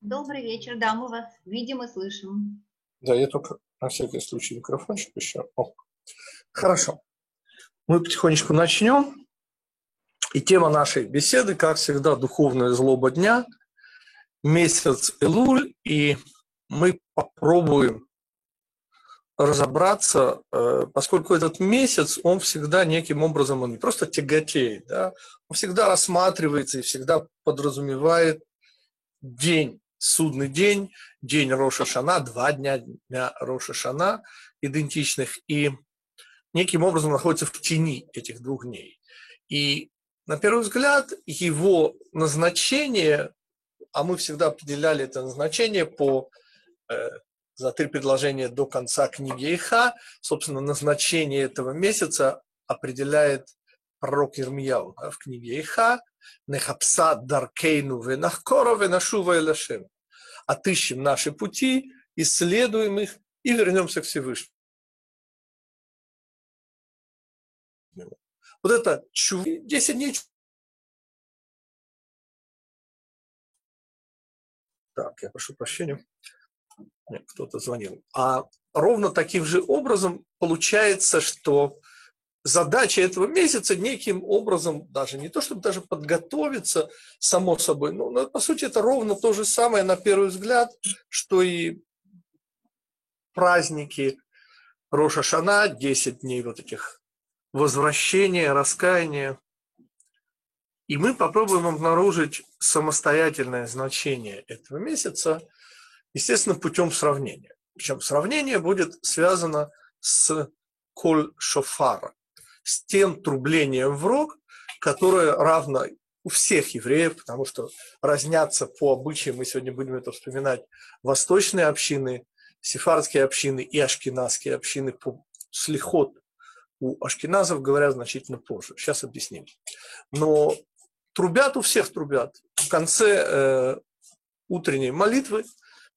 Добрый вечер, да, мы вас видим и слышим. Да, я только на всякий случай микрофончик еще. О. Хорошо. Мы потихонечку начнем. И тема нашей беседы, как всегда, духовная злоба дня, месяц Элуль, и мы попробуем разобраться, э, поскольку этот месяц, он всегда неким образом, он не просто тяготеет, да, он всегда рассматривается и всегда подразумевает день, судный день, день Роша Шана, два дня, дня Роша Шана идентичных, и неким образом находится в тени этих двух дней. И на первый взгляд его назначение, а мы всегда определяли это назначение по э, за три предложения до конца книги Иха, собственно, назначение этого месяца определяет пророк Ирмияу да, в книге Иха, «Нехапса даркейну венахкора венашува элашем». Отыщем наши пути, исследуем их и вернемся к Всевышнему. Вот это 10 дней. Так, я прошу прощения. Кто-то звонил. А ровно таким же образом получается, что задача этого месяца неким образом, даже не то чтобы даже подготовиться, само собой, но, но по сути это ровно то же самое на первый взгляд, что и праздники Роша Шана, 10 дней вот этих возвращения, раскаяния. И мы попробуем обнаружить самостоятельное значение этого месяца, естественно, путем сравнения. Причем сравнение будет связано с коль шофара, с тем трублением в рог, которое равно у всех евреев, потому что разнятся по обычаям, мы сегодня будем это вспоминать, восточные общины, сефардские общины и ашкенадские общины по слихот у ашкеназов говорят значительно позже. Сейчас объясним. Но трубят у всех трубят. В конце э, утренней молитвы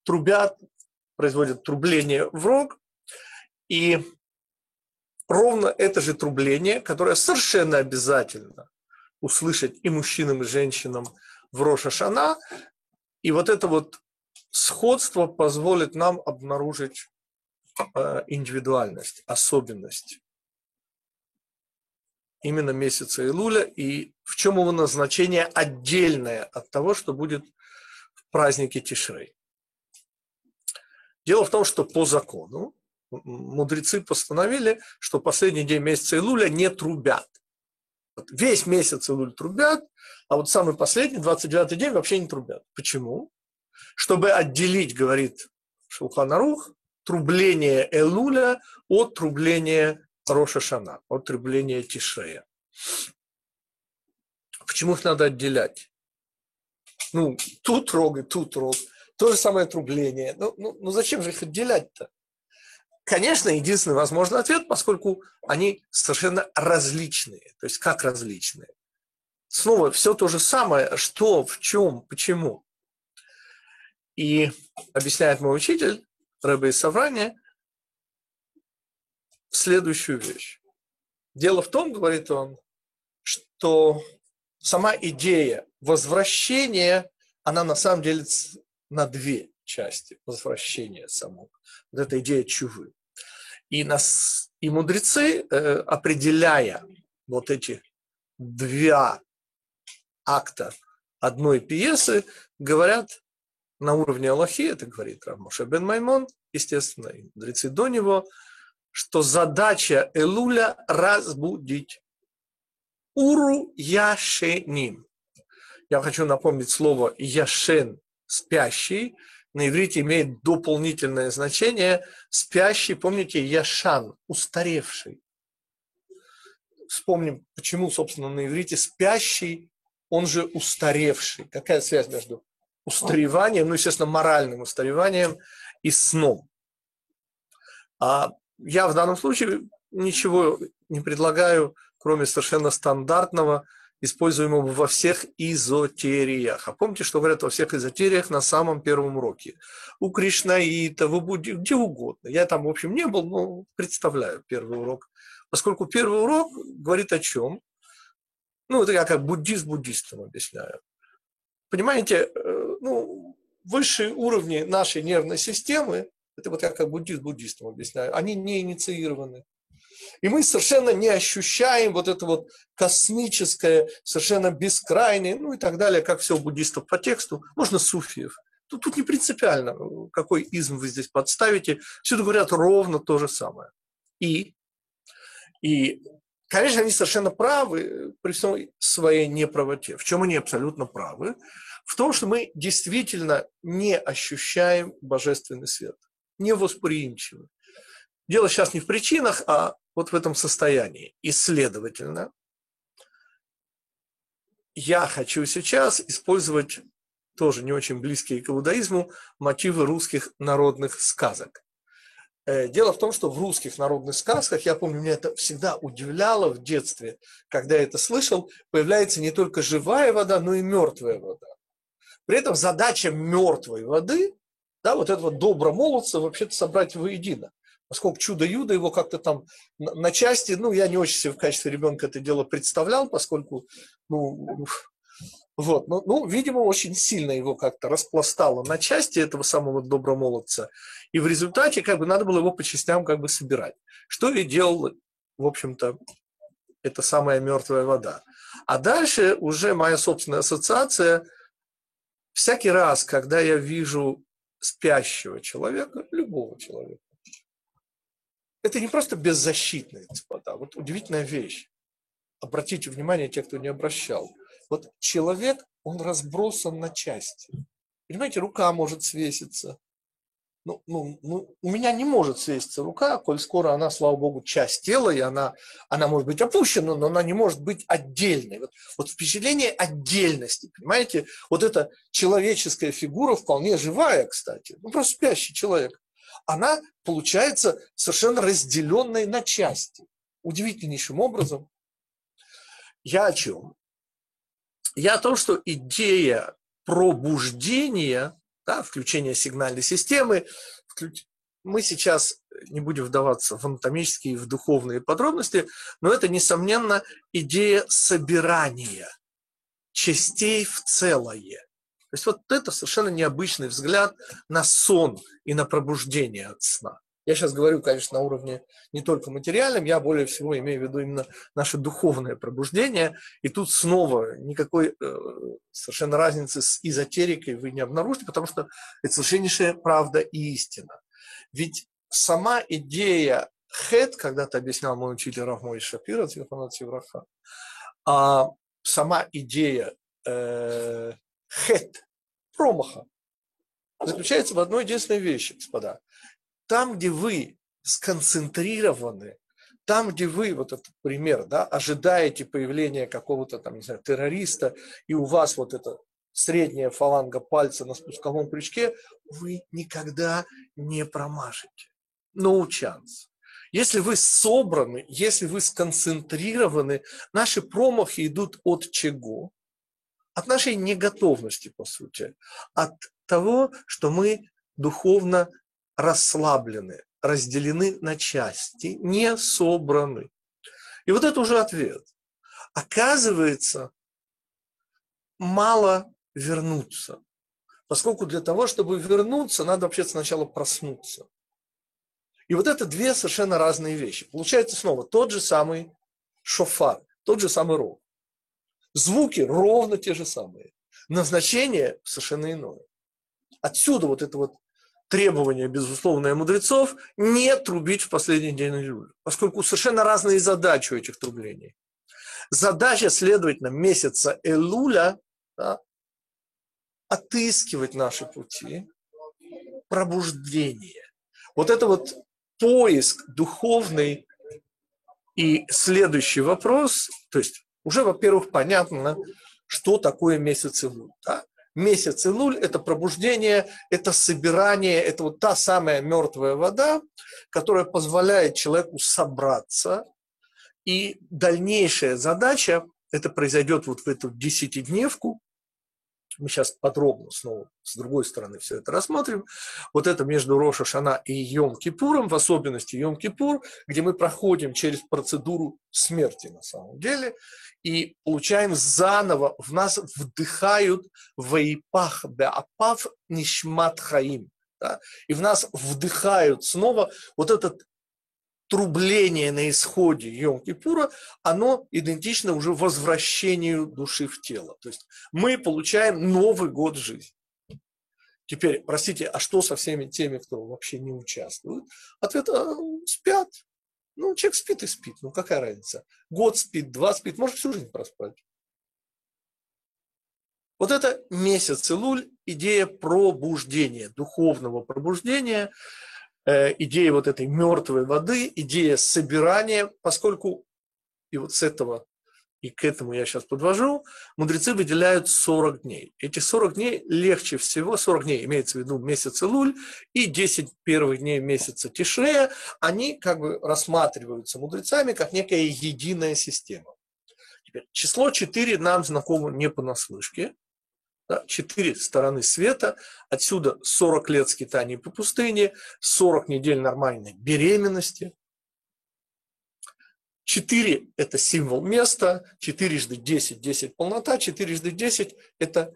трубят, производят трубление в рог. И ровно это же трубление, которое совершенно обязательно услышать и мужчинам, и женщинам в Роша Шана. И вот это вот сходство позволит нам обнаружить э, индивидуальность, особенность именно месяца Илуля, и в чем его назначение отдельное от того, что будет в празднике Тишрей. Дело в том, что по закону мудрецы постановили, что последний день месяца Илуля не трубят. Весь месяц Илуль трубят, а вот самый последний, 29 день, вообще не трубят. Почему? Чтобы отделить, говорит Шулханарух, трубление Элуля от трубления Роша Шана, от требления Тишрея. Почему их надо отделять? Ну, тут рог и тут рог. То же самое трубление. Ну, ну, ну зачем же их отделять-то? Конечно, единственный возможный ответ, поскольку они совершенно различные. То есть как различные? Снова все то же самое, что, в чем, почему. И объясняет мой учитель, Рэбе из Саврания, следующую вещь. Дело в том, говорит он, что сама идея возвращения, она на самом деле на две части возвращения само. Вот эта идея чувы. И, нас, и мудрецы, э, определяя вот эти два акта одной пьесы, говорят на уровне Аллахи, это говорит Рамоша бен Маймон, естественно, и мудрецы до него – что задача Элуля разбудить. Уру яшеним. Я хочу напомнить слово яшен – спящий. На иврите имеет дополнительное значение. Спящий, помните, яшан – устаревший. Вспомним, почему, собственно, на иврите спящий, он же устаревший. Какая связь между устареванием, ну, естественно, моральным устареванием и сном? А я в данном случае ничего не предлагаю, кроме совершенно стандартного, используемого во всех изотериях. А помните, что говорят во всех изотериях на самом первом уроке? У Кришнаита, в Будди, где угодно. Я там, в общем, не был, но представляю первый урок. Поскольку первый урок говорит о чем? Ну, это я как буддист буддистам объясняю. понимаете, э, ну, высшие уровни нашей нервной системы, это вот я как буддист буддистам объясняю, они не инициированы. И мы совершенно не ощущаем вот это вот космическое, совершенно бескрайнее, ну и так далее, как все у буддистов по тексту, можно суфиев. Тут, тут не принципиально, какой изм вы здесь подставите. Всюду говорят ровно то же самое. И, и конечно, они совершенно правы при всей своей неправоте. В чем они абсолютно правы? В том, что мы действительно не ощущаем божественный свет, невосприимчивы. Дело сейчас не в причинах, а вот в этом состоянии. И, следовательно, я хочу сейчас использовать тоже не очень близкие к иудаизму мотивы русских народных сказок. Э, дело в том, что в русских народных сказках, я помню, меня это всегда удивляло в детстве, когда я это слышал, появляется не только живая вода, но и мертвая вода. При этом задача мертвой воды, да, вот этого добромолодца вообще-то собрать воедино поскольку чудо-юдо его как-то там на части, ну, я не очень себе в качестве ребенка это дело представлял, поскольку, ну, вот, ну, ну, видимо, очень сильно его как-то распластало на части этого самого добромолодца, и в результате как бы надо было его по частям как бы собирать. Что и делал, в общем-то, эта самая мертвая вода. А дальше уже моя собственная ассоциация. Всякий раз, когда я вижу спящего человека, любого человека, это не просто беззащитные господа. Вот удивительная вещь. Обратите внимание, те, кто не обращал. Вот человек, он разбросан на части. Понимаете, рука может свеситься. Ну, ну, ну, у меня не может свеситься рука, коль скоро она, слава богу, часть тела, и она, она может быть опущена, но она не может быть отдельной. Вот, вот впечатление отдельности, понимаете, вот эта человеческая фигура вполне живая, кстати, ну просто спящий человек она получается совершенно разделенной на части. Удивительнейшим образом. Я о чем? Я о том, что идея пробуждения, да, включения сигнальной системы, включ... мы сейчас не будем вдаваться в анатомические и в духовные подробности, но это, несомненно, идея собирания частей в целое. То есть вот это совершенно необычный взгляд на сон и на пробуждение от сна. Я сейчас говорю, конечно, на уровне не только материальном, я более всего имею в виду именно наше духовное пробуждение. И тут снова никакой э, совершенно разницы с эзотерикой вы не обнаружите, потому что это совершеннейшая правда и истина. Ведь сама идея хет, когда-то объяснял мой учитель Равмой Шапира, Евраха, а сама идея э, хет, промаха, заключается в одной единственной вещи, господа. Там, где вы сконцентрированы, там, где вы, вот этот пример, да, ожидаете появления какого-то там, не знаю, террориста, и у вас вот эта средняя фаланга пальца на спусковом крючке, вы никогда не промажете. No chance. Если вы собраны, если вы сконцентрированы, наши промахи идут от чего? От нашей неготовности, по сути, от того, что мы духовно расслаблены, разделены на части, не собраны. И вот это уже ответ. Оказывается, мало вернуться. Поскольку для того, чтобы вернуться, надо вообще сначала проснуться. И вот это две совершенно разные вещи. Получается снова тот же самый шофар, тот же самый рог. Звуки ровно те же самые. Назначение совершенно иное. Отсюда вот это вот требование, безусловное мудрецов, не трубить в последний день Илюля, поскольку совершенно разные задачи у этих трублений. Задача, следовательно, месяца Элуля да, отыскивать наши пути, пробуждение. Вот это вот поиск духовный и следующий вопрос, то есть уже, во-первых, понятно, что такое месяц Илуль. Да? Месяц Илуль – это пробуждение, это собирание, это вот та самая мертвая вода, которая позволяет человеку собраться. И дальнейшая задача, это произойдет вот в эту десятидневку, мы сейчас подробно снова с другой стороны все это рассмотрим. Вот это между Роша Шана и Йом-Кипуром, в особенности Йом-Кипур, где мы проходим через процедуру смерти на самом деле, и получаем заново, в нас вдыхают вейпах беапав нишмат хаим. Да? И в нас вдыхают снова вот этот трубление на исходе Йом-Кипура, оно идентично уже возвращению души в тело. То есть мы получаем Новый год жизни. Теперь, простите, а что со всеми теми, кто вообще не участвует? Ответ а, – спят. Ну, человек спит и спит, ну какая разница? Год спит, два спит, может всю жизнь проспать. Вот это месяц Илуль, идея пробуждения, духовного пробуждения – идея вот этой мертвой воды, идея собирания, поскольку и вот с этого и к этому я сейчас подвожу, мудрецы выделяют 40 дней. Эти 40 дней легче всего, 40 дней имеется в виду месяц Луль и 10 первых дней месяца Тишрея, они как бы рассматриваются мудрецами как некая единая система. Теперь, число 4 нам знакомо не понаслышке, четыре стороны света, отсюда 40 лет скитаний по пустыне, 40 недель нормальной беременности. Четыре – это символ места, четырежды 10 – 10 полнота, четырежды 10 – это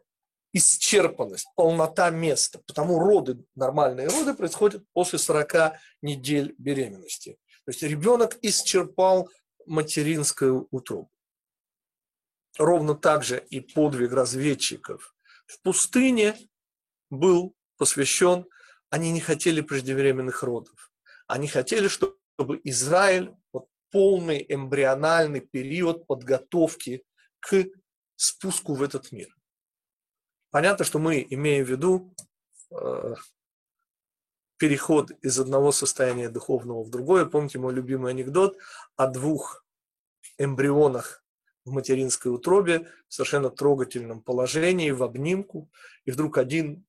исчерпанность, полнота места. Потому роды, нормальные роды происходят после 40 недель беременности. То есть ребенок исчерпал материнскую утробу. Ровно так же и подвиг разведчиков в пустыне был посвящен, они не хотели преждевременных родов. Они хотели, чтобы Израиль, вот полный эмбриональный период подготовки к спуску в этот мир. Понятно, что мы имеем в виду э, переход из одного состояния духовного в другое. Помните мой любимый анекдот о двух эмбрионах в материнской утробе, в совершенно трогательном положении, в обнимку, и вдруг один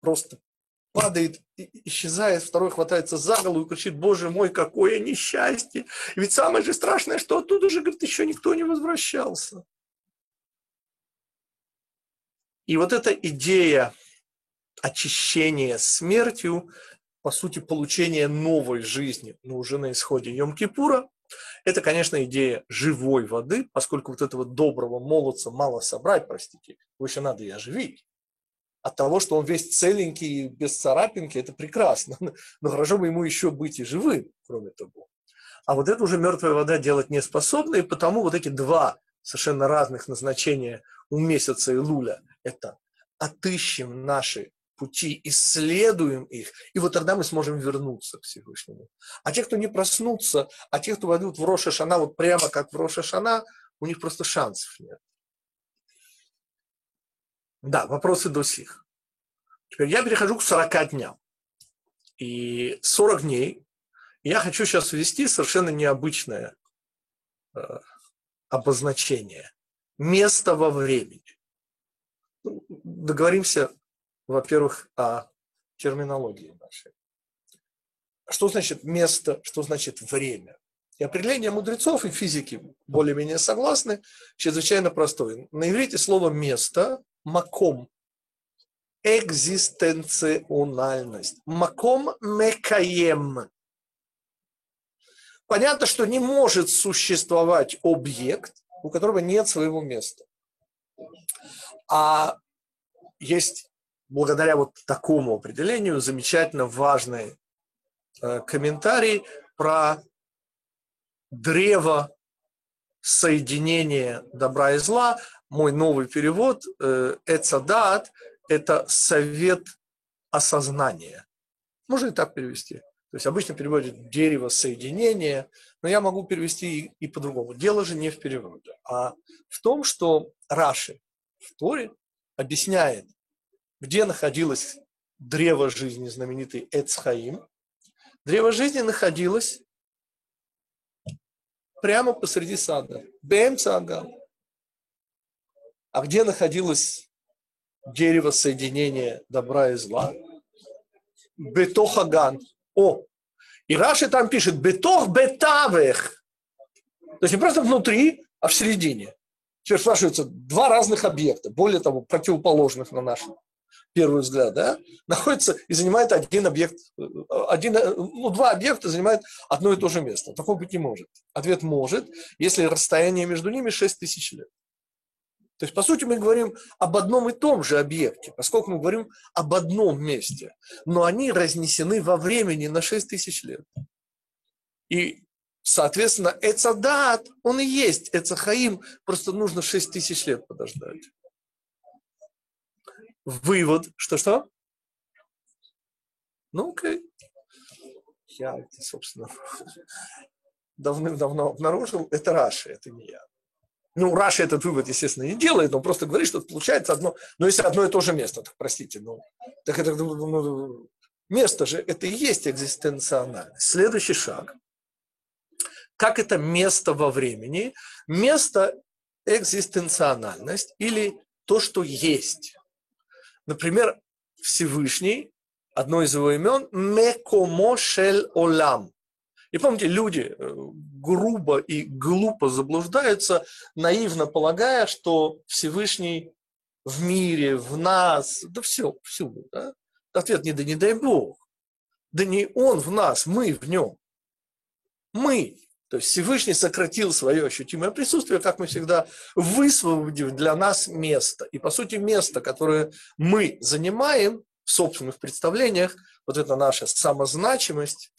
просто падает, исчезает, второй хватается за голову и кричит, боже мой, какое несчастье. И ведь самое же страшное, что оттуда же, говорит, еще никто не возвращался. И вот эта идея очищения смертью, по сути, получения новой жизни, но уже на исходе Йом-Кипура, это, конечно, идея живой воды, поскольку вот этого доброго молодца мало собрать, простите, его еще надо и оживить. От того, что он весь целенький, без царапинки, это прекрасно. Но хорошо бы ему еще быть и живым, кроме того. А вот это уже мертвая вода делать не способна, и потому вот эти два совершенно разных назначения у месяца и луля – это отыщем наши пути, исследуем их, и вот тогда мы сможем вернуться к Всевышнему. А те, кто не проснутся, а те, кто войдут в Роша Шана, вот прямо как в Роша Шана, у них просто шансов нет. Да, вопросы до сих. Теперь я перехожу к 40 дням. И 40 дней я хочу сейчас ввести совершенно необычное э, обозначение. Место во времени. Ну, договоримся во-первых, о терминологии нашей. Что значит место, что значит время? И определение мудрецов и физики более-менее согласны, чрезвычайно простое. На иврите слово «место» – «маком», экзистенциональность. Маком мекаем. Понятно, что не может существовать объект, у которого нет своего места. А есть благодаря вот такому определению замечательно важный э, комментарий про древо соединения добра и зла. Мой новый перевод э, «Эцадат» – это совет осознания. Можно и так перевести. То есть обычно переводят дерево соединения, но я могу перевести и, и по-другому. Дело же не в переводе, а в том, что Раши в Торе объясняет где находилось древо жизни, знаменитый Эцхаим. Древо жизни находилось прямо посреди сада, Бем Цаган. А где находилось дерево соединения добра и зла? Бетохаган. О, и Раши там пишет Бетох Бетавех. То есть не просто внутри, а в середине. Теперь спрашивается, два разных объекта, более того, противоположных на наш первый взгляд, да, находятся и занимает один объект, э, один, ну, два объекта занимают одно и то же место. Такого быть не может. Ответ может, если расстояние между ними 6 тысяч лет. То есть, по сути, мы говорим об одном и том же объекте, поскольку мы говорим об одном месте, но они разнесены во времени на 6 тысяч лет. И, соответственно, Эцадат, он и есть Эцахаим, просто нужно 6 тысяч лет подождать. Вывод, что-что? Ну, окей. Я, собственно, давным-давно обнаружил, это Раши, это не я. Ну, Раша этот вывод, естественно, не делает, он просто говорит, что получается одно, но если одно и то же место, так простите, ну, так это, ну, ну место же, это и есть экзистенциональность. Следующий шаг. Как это место во времени? Место экзистенциональность или то, что есть. Например, Всевышний, одно из его имен, Мекомошель Олам. И помните, люди э, грубо и глупо заблуждаются, наивно полагая, что Всевышний в мире, в нас, да все, всюду. Да? Ответ не да не дай Бог. Да не Он в нас, мы в нем. Мы. То есть Всевышний сократил свое ощутимое присутствие, как мы всегда, высвободив для нас место. И, по сути, место, которое мы занимаем в собственных представлениях, вот это наша самозначимость,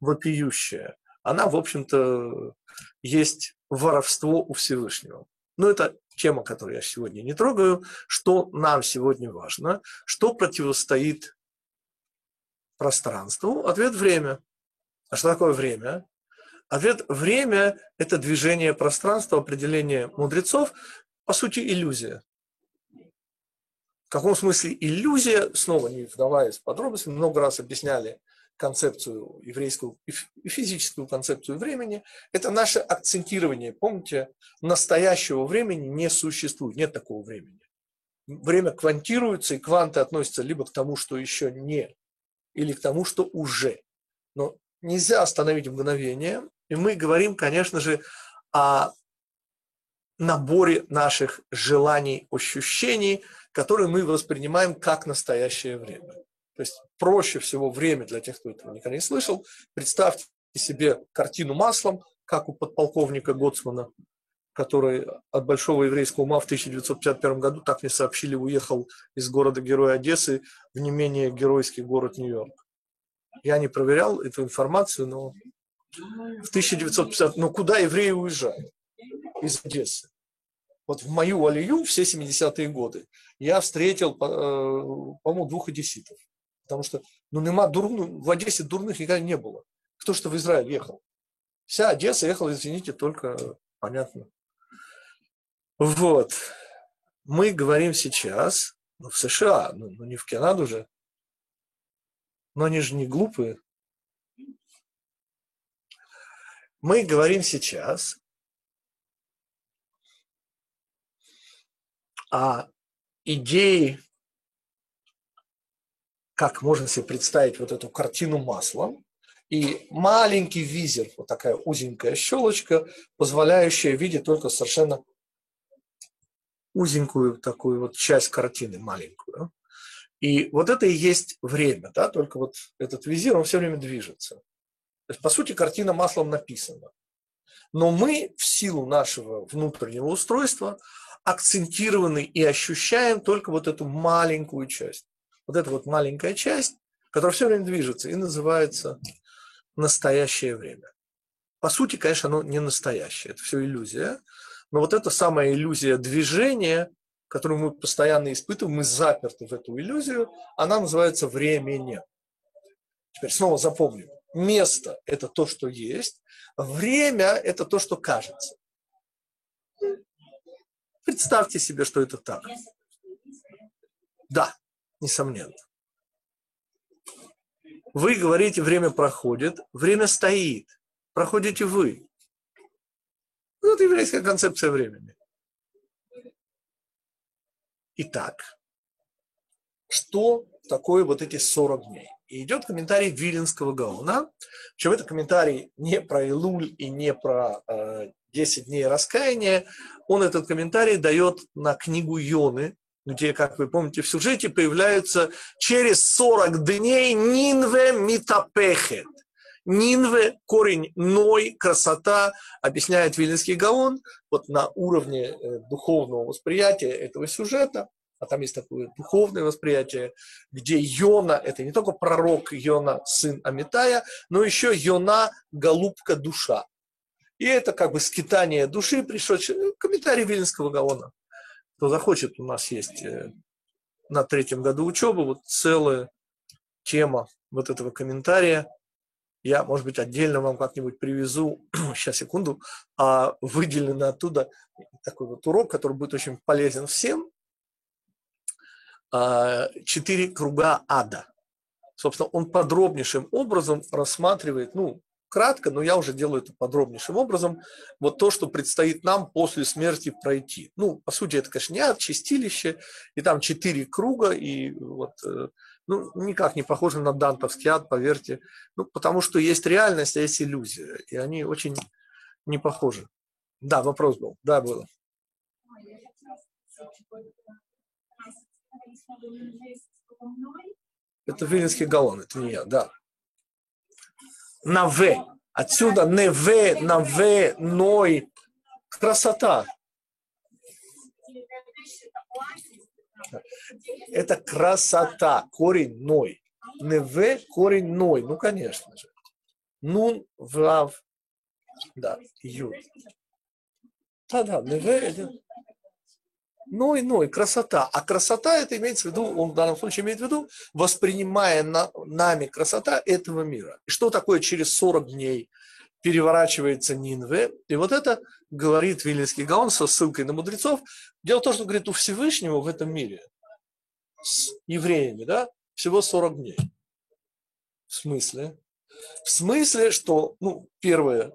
вопиющая, она, в общем-то, есть воровство у Всевышнего. Но это тема, которую я сегодня не трогаю. Что нам сегодня важно? Что противостоит пространству? Ответ – время. А что такое время? Ответ – время – это движение пространства, определение мудрецов, по сути, иллюзия. В каком смысле иллюзия, снова не вдаваясь в подробности, много раз объясняли концепцию еврейскую и физическую концепцию времени, это наше акцентирование. Помните, настоящего времени не существует, нет такого времени. Время квантируется, и кванты относятся либо к тому, что еще не, или к тому, что уже. Но нельзя остановить мгновение, и мы говорим, конечно же, о наборе наших желаний, ощущений, которые мы воспринимаем как настоящее время. То есть проще всего время для тех, кто этого никогда не слышал. Представьте себе картину маслом, как у подполковника Гоцмана, который от Большого еврейского ума в 1951 году, так мне сообщили, уехал из города-героя Одессы в не менее геройский город Нью-Йорк. Я не проверял эту информацию, но в 1950... Ну, куда евреи уезжают? Из Одессы. Вот в мою алию все 70-е годы я встретил, э, по-моему, двух одесситов. Потому что ну, нема дурну, в Одессе дурных никогда не было. Кто что в Израиль ехал? Вся Одесса ехала, извините, только, понятно. Вот. Мы говорим сейчас, ну, в США, ну, ну не в Канаду же, но они же не глупые. Мы говорим сейчас о идее как можно себе представить вот эту картину маслом, и маленький визер, вот такая узенькая щелочка, позволяющая видеть только совершенно узенькую такую вот часть картины, маленькую. И вот это и есть время, да, только вот этот визир, он все время движется. То есть, по сути, картина маслом написана. Но мы в силу нашего внутреннего устройства акцентированы и ощущаем только вот эту маленькую часть вот эта вот маленькая часть, которая все время движется и называется настоящее время. По сути, конечно, оно не настоящее, это все иллюзия. Но вот эта самая иллюзия движения, которую мы постоянно испытываем, мы заперты в эту иллюзию, она называется времени. Теперь снова запомним. Место – это то, что есть. Время – это то, что кажется. Представьте себе, что это так. Да, несомненно. Вы говорите, время проходит, время стоит. Проходите вы. Вот еврейская концепция времени. Итак, что такое вот эти 40 дней? И идет комментарий Виленского Гаона. Причем это комментарий не про Илуль и не про э, 10 дней раскаяния, он этот комментарий дает на книгу Йоны, где, как вы помните, в сюжете появляются через 40 дней Нинве Митапехет. Нинве, корень Ной, красота, объясняет Вильнинский Гаон, вот на уровне э, духовного восприятия этого сюжета, а там есть такое духовное восприятие, где Йона – это не только пророк Йона, сын Амитая, но еще Йона – голубка душа. И это как бы скитание души, пришедшее, комментарий Вильнинского Гаона. Кто захочет, у нас есть э, на третьем году учебы вот целая тема вот этого комментария. Я, может быть, отдельно вам как-нибудь привезу, сейчас, секунду, а выделен оттуда такой вот урок, который будет очень полезен всем. А, четыре круга ада. Собственно, он подробнейшим образом рассматривает, ну, кратко, но я уже делаю это подробнейшим образом, вот то, что предстоит нам после смерти пройти. Ну, по сути, это, конечно, не ад, чистилище, и там четыре круга, и вот, э, ну, никак не похоже на дантовский ад, поверьте, ну, потому что есть реальность, а есть иллюзия, и они очень не похожи. Да, вопрос был, да, было. Это Вилинский галлон, это не я, да на В. Отсюда не В, на В, Ной. Красота. Это красота, корень Ной. Не В, корень Ной. Ну, конечно же. Нун, Вав, да, Юд. Да-да, не В, ну и ну и красота. А красота это имеется в виду, он в данном случае имеет в виду, воспринимая на, нами красота этого мира. И что такое через 40 дней переворачивается Нинве? И вот это говорит Вильнинский Гаон со ссылкой на мудрецов. Дело в том, что говорит у Всевышнего в этом мире с евреями, да, всего 40 дней. В смысле? В смысле, что, ну, первое,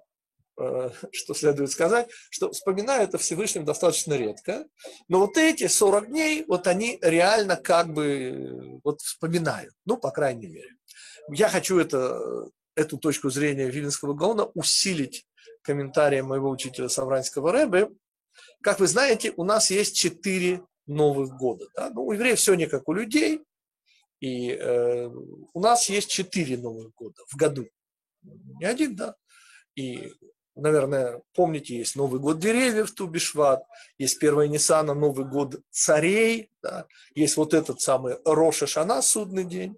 что следует сказать, что вспоминаю это Всевышним достаточно редко, но вот эти 40 дней, вот они реально как бы э, вот вспоминаю, ну, по крайней мере. Я хочу это, эту точку зрения Вильнинского Гаона усилить комментарием моего учителя Савранского Рэбе. Как вы знаете, у нас есть четыре новых года. Да? Ну, у евреев все не как у людей, и э, у нас есть четыре новых года в году. Не один, да. И наверное, помните, есть Новый год деревьев Тубишват, есть первая Ниссана, Новый год царей, да, есть вот этот самый Роша Шана, судный день.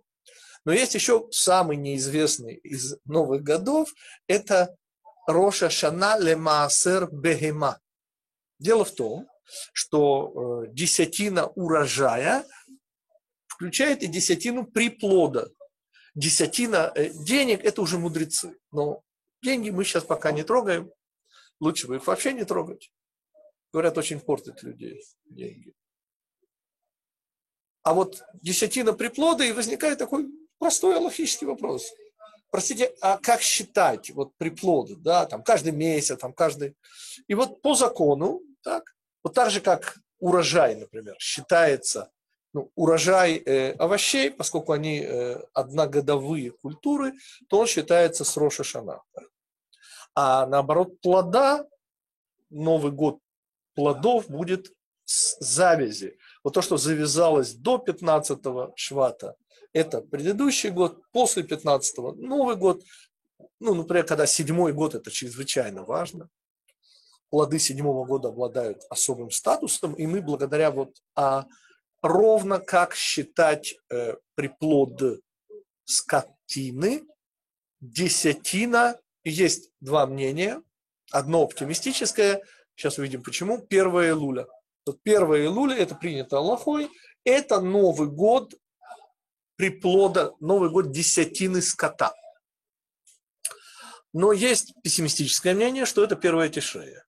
Но есть еще самый неизвестный из новых годов, это Роша Шана Лемаасер Бегема. Дело в том, что э, десятина урожая включает и десятину приплода. Десятина э, денег – это уже мудрецы. Но Деньги мы сейчас пока не трогаем. Лучше бы их вообще не трогать. Говорят, очень портят людей деньги. А вот десятина приплода, и возникает такой простой логический вопрос. Простите, а как считать вот приплоды, да, там каждый месяц, там каждый... И вот по закону, так, вот так же, как урожай, например, считается ну, урожай э, овощей, поскольку они э, одногодовые культуры, то он считается с Роша Шана. А наоборот, плода, Новый год плодов будет с завязи. Вот то, что завязалось до 15-го швата, это предыдущий год, после 15-го Новый год. Ну, например, когда седьмой год, это чрезвычайно важно. Плоды седьмого года обладают особым статусом, и мы благодаря вот а, ровно как считать э, приплод скотины, десятина есть два мнения. Одно оптимистическое, сейчас увидим почему. Первое Илуля. Вот первое Илуля, это принято Аллахой, это Новый год приплода, Новый год десятины скота. Но есть пессимистическое мнение, что это первая тишея.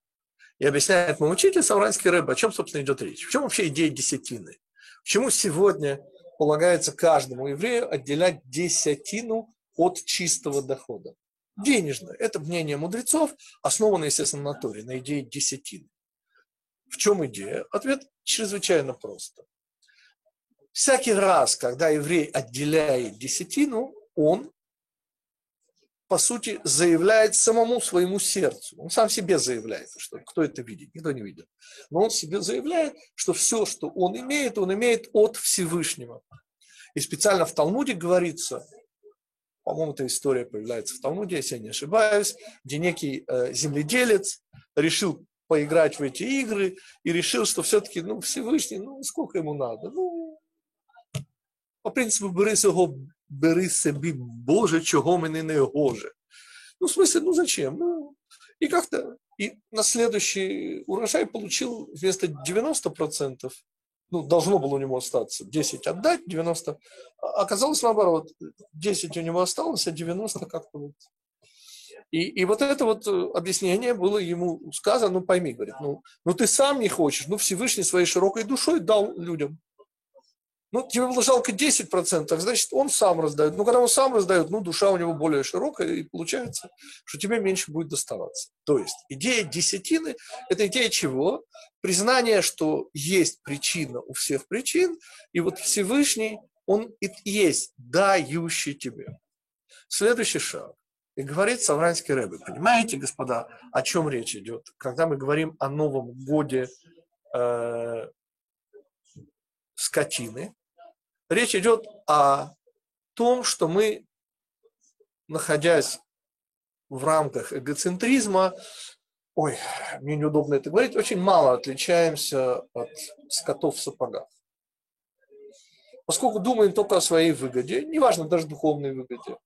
И объясняет мой учитель Савранский Рэб, о чем, собственно, идет речь. В чем вообще идея десятины? Почему сегодня полагается каждому еврею отделять десятину от чистого дохода? Денежно. Это мнение мудрецов, основанное, естественно, на Торе, на идее десятины. В чем идея? Ответ чрезвычайно просто. Всякий раз, когда еврей отделяет десятину, он по сути, заявляет самому своему сердцу. Он сам себе заявляет, что кто это видит, никто не видит. Но он себе заявляет, что все, что он имеет, он имеет от Всевышнего. И специально в Талмуде говорится, по-моему, эта история появляется в Талмуде, если я не ошибаюсь, где некий э, земледелец решил поиграть в эти игры и решил, что все-таки, ну, Всевышний, ну, сколько ему надо? Ну, по принципу, бери свого, бери собі, Боже, чого мені не гоже. Ну, в смысле, ну, зачем? Ну, и как-то, и на следующий урожай получил вместо 90%, ну, должно было у него остаться 10 отдать, 90, а оказалось наоборот, 10 у него осталось, а 90 как-то вот и, и вот это вот э, объяснение было ему сказано, ну пойми, говорит, ну, ну ты сам не хочешь, ну Всевышний своей широкой душой дал людям. Ну, тебе было жалко 10%, значит, он сам раздает. Ну, когда он сам раздает, ну, душа у него более широкая, и получается, что тебе меньше будет доставаться. То есть идея десятины – это идея чего? Признание, что есть причина у всех причин, и вот Всевышний, он и есть дающий тебе. Следующий шаг. И говорит Савранский Рэбе, понимаете, господа, о чем речь идет, когда мы говорим о Новом Годе э, скотины, речь идет о том, что мы, находясь в рамках эгоцентризма, ой, мне неудобно это говорить, очень мало отличаемся от скотов в сапогах. Поскольку думаем только о своей выгоде, неважно, даже духовной выгоде,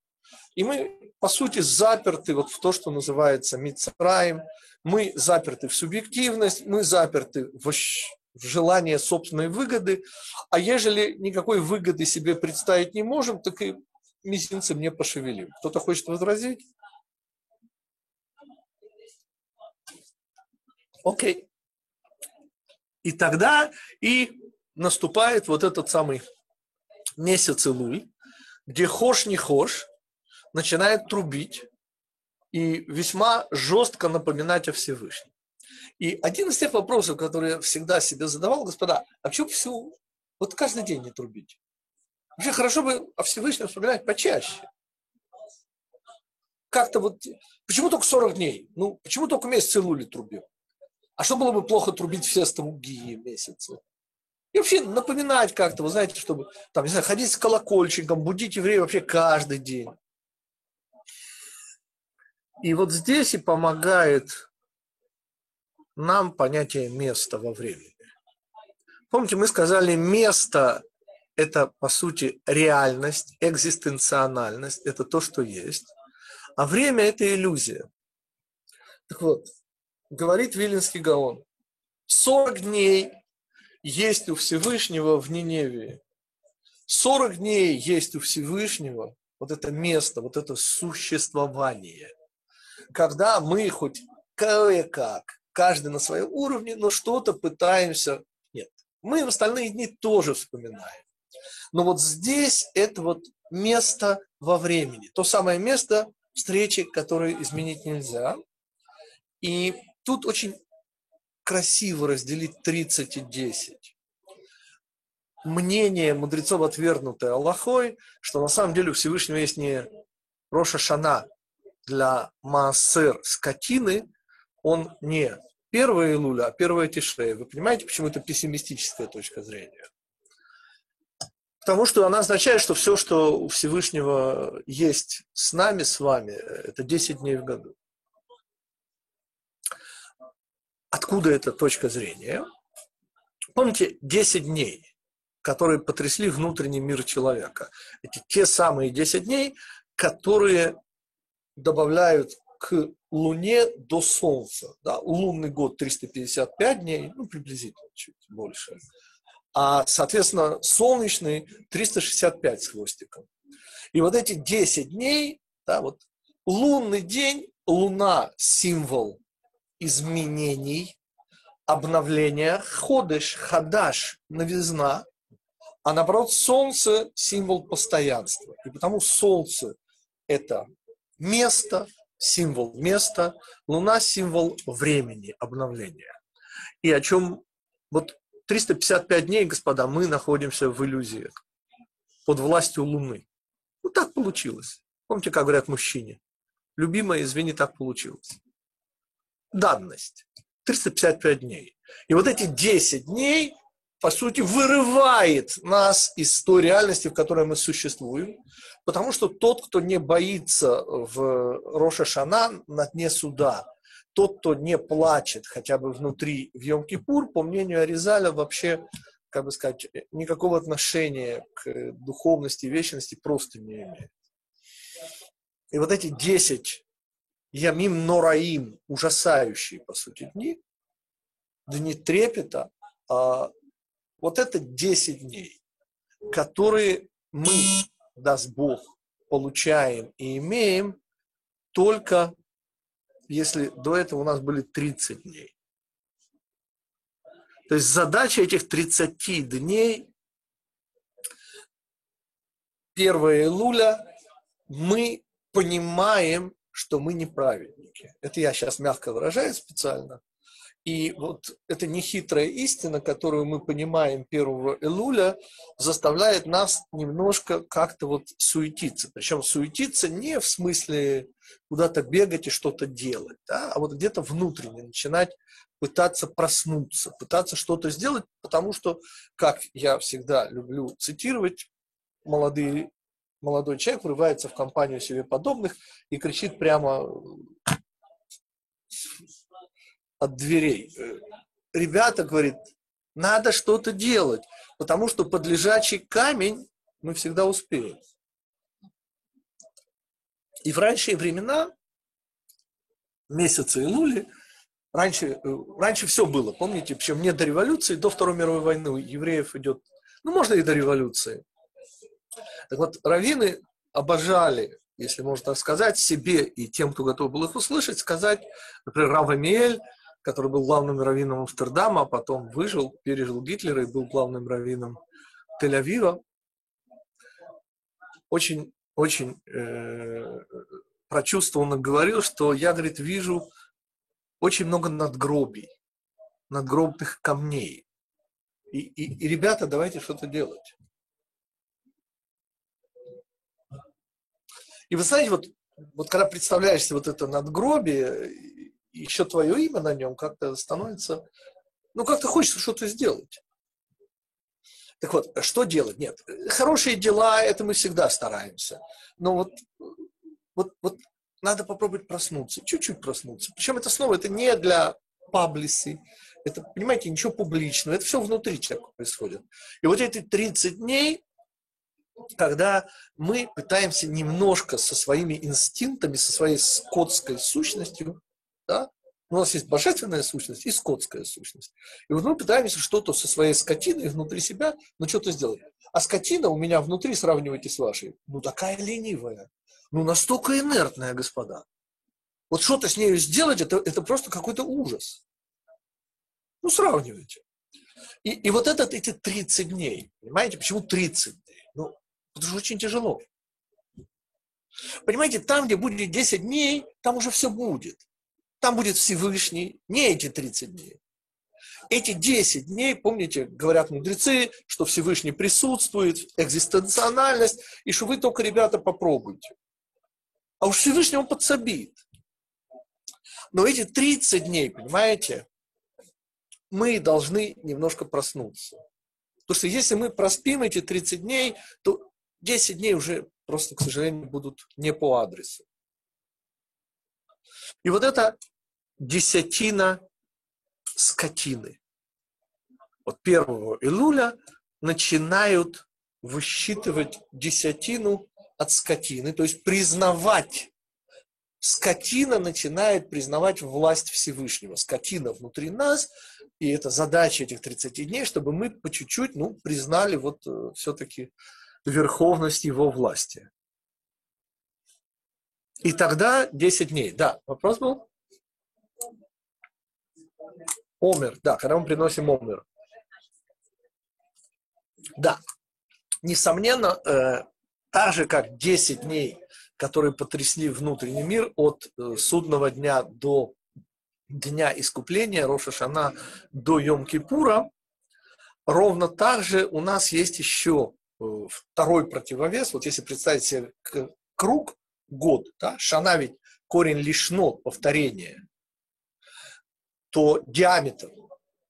и мы, по сути, заперты вот в то, что называется мицраем, мы заперты в субъективность, мы заперты в, в желание собственной выгоды, а ежели никакой выгоды себе представить не можем, так и мизинцем не пошевелим. Кто-то хочет возразить? Окей. И тогда и наступает вот этот самый месяц Илуль, где хошь не хошь, начинает трубить и весьма жестко напоминать о Всевышнем. И один из тех вопросов, которые я всегда себе задавал, господа, а почему всю, вот каждый день не трубить? Вообще хорошо бы о Всевышнем вспоминать почаще. Как-то вот, почему только 40 дней? Ну, почему только месяц Илули трубил? А что было бы плохо трубить все другие месяцы? И вообще напоминать как-то, вы знаете, чтобы, там, не знаю, ходить с колокольчиком, будить евреев вообще каждый день. И вот здесь и помогает нам понятие места во времени. Помните, мы сказали, место – это, по сути, реальность, экзистенциональность, это то, что есть. А время – это иллюзия. Так вот, говорит Вилинский Гаон, 40 дней есть у Всевышнего в Ниневии. 40 дней есть у Всевышнего вот это место, вот это существование – когда мы хоть кое-как, каждый на своем уровне, но что-то пытаемся... Нет, мы в остальные дни тоже вспоминаем. Но вот здесь это вот место во времени, то самое место встречи, которое изменить нельзя. И тут очень красиво разделить 30 и 10. Мнение мудрецов, отвергнутое Аллахой, что на самом деле у Всевышнего есть не Роша Шана, для массер скотины, он не первая Илуля, а первая Тишрея. Вы понимаете, почему это пессимистическая точка зрения? Потому что она означает, что все, что у Всевышнего есть с нами, с вами, это 10 дней в году. Откуда эта точка зрения? Помните, 10 дней, которые потрясли внутренний мир человека. Это те самые 10 дней, которые добавляют к Луне до Солнца. Да? Лунный год 355 дней, ну, приблизительно чуть больше. А, соответственно, солнечный 365 с хвостиком. И вот эти 10 дней, да, вот лунный день, луна – символ изменений, обновления, ходыш, хадаш, новизна, а наоборот, солнце – символ постоянства. И потому солнце – это место, символ места, Луна – символ времени, обновления. И о чем вот 355 дней, господа, мы находимся в иллюзиях, под властью Луны. Ну, так получилось. Помните, как говорят мужчине? любимая, извини, так получилось. Данность. 355 дней. И вот эти 10 дней, по сути, вырывает нас из той реальности, в которой мы существуем, потому что тот, кто не боится в Роша Шана на дне суда, тот, кто не плачет хотя бы внутри в Йом-Кипур, по мнению Аризаля, вообще, как бы сказать, никакого отношения к духовности вечности просто не имеет. И вот эти 10 Ямим Нораим, ужасающие, по сути, дни, дни трепета, а вот это 10 дней, которые мы, даст Бог, получаем и имеем только если до этого у нас были 30 дней. То есть задача этих 30 дней, 1 июля, мы понимаем, что мы не праведники. Это я сейчас мягко выражаю специально. И вот эта нехитрая истина, которую мы понимаем 1 Илуля, заставляет нас немножко как-то вот суетиться. Причем суетиться не в смысле куда-то бегать и что-то делать, да, а вот где-то внутренне начинать пытаться проснуться, пытаться что-то сделать, потому что, как я всегда люблю цитировать, молодые молодой человек врывается в компанию себе подобных и кричит прямо от дверей. Ребята, говорит, надо что-то делать, потому что под лежачий камень мы всегда успеем. И в ранние времена, месяцы Илули, раньше, раньше все было, помните, причем не до революции, до Второй мировой войны у евреев идет, ну, можно и до революции, так вот, раввины обожали, если можно так сказать, себе и тем, кто готов был их услышать, сказать, например, Рав Амиэль, который был главным раввином Амстердама, а потом выжил, пережил Гитлера и был главным раввином Тель-Авива, очень, очень э, прочувствованно говорил, что я, говорит, вижу очень много надгробий, надгробных камней. И, и, и ребята, давайте что-то делать. И вы знаете, вот, вот когда представляешься вот это надгробие, еще твое имя на нем как-то становится, ну, как-то хочется что-то сделать. Так вот, что делать? Нет, хорошие дела, это мы всегда стараемся. Но вот, вот, вот надо попробовать проснуться, чуть-чуть проснуться. Причем это снова, это не для паблисы, это, понимаете, ничего публичного, это все внутри человека происходит. И вот эти 30 дней, когда мы пытаемся немножко со своими инстинктами, со своей скотской сущностью, да, у нас есть божественная сущность и скотская сущность. И вот мы пытаемся что-то со своей скотиной внутри себя, ну, что-то сделать. А скотина у меня внутри, сравнивайте с вашей, ну, такая ленивая, ну, настолько инертная, господа. Вот что-то с нею сделать, это, это просто какой-то ужас. Ну, сравнивайте. И, и вот этот, эти 30 дней, понимаете, почему 30 дней? Ну, это же очень тяжело. Понимаете, там, где будет 10 дней, там уже все будет. Там будет Всевышний, не эти 30 дней. Эти 10 дней, помните, говорят мудрецы, что Всевышний присутствует, экзистенциональность, и что вы только, ребята, попробуйте. А уж Всевышний он подсобит. Но эти 30 дней, понимаете, мы должны немножко проснуться. Потому что если мы проспим эти 30 дней, то 10 дней уже просто, к сожалению, будут не по адресу. И вот это десятина скотины. Вот первого Илуля начинают высчитывать десятину от скотины, то есть признавать. Скотина начинает признавать власть Всевышнего. Скотина внутри нас, и это задача этих 30 дней, чтобы мы по чуть-чуть ну, признали вот э, все-таки верховность его власти. И тогда 10 дней. Да, вопрос был? Омер, да, когда мы приносим омер. Да, несомненно, э, так же, как 10 дней, которые потрясли внутренний мир от э, судного дня до дня искупления, Роша Шана до Йом-Кипура, ровно так же у нас есть еще э, второй противовес. Вот если представить себе круг, год, да, Шана ведь корень лишно, повторение, то диаметр,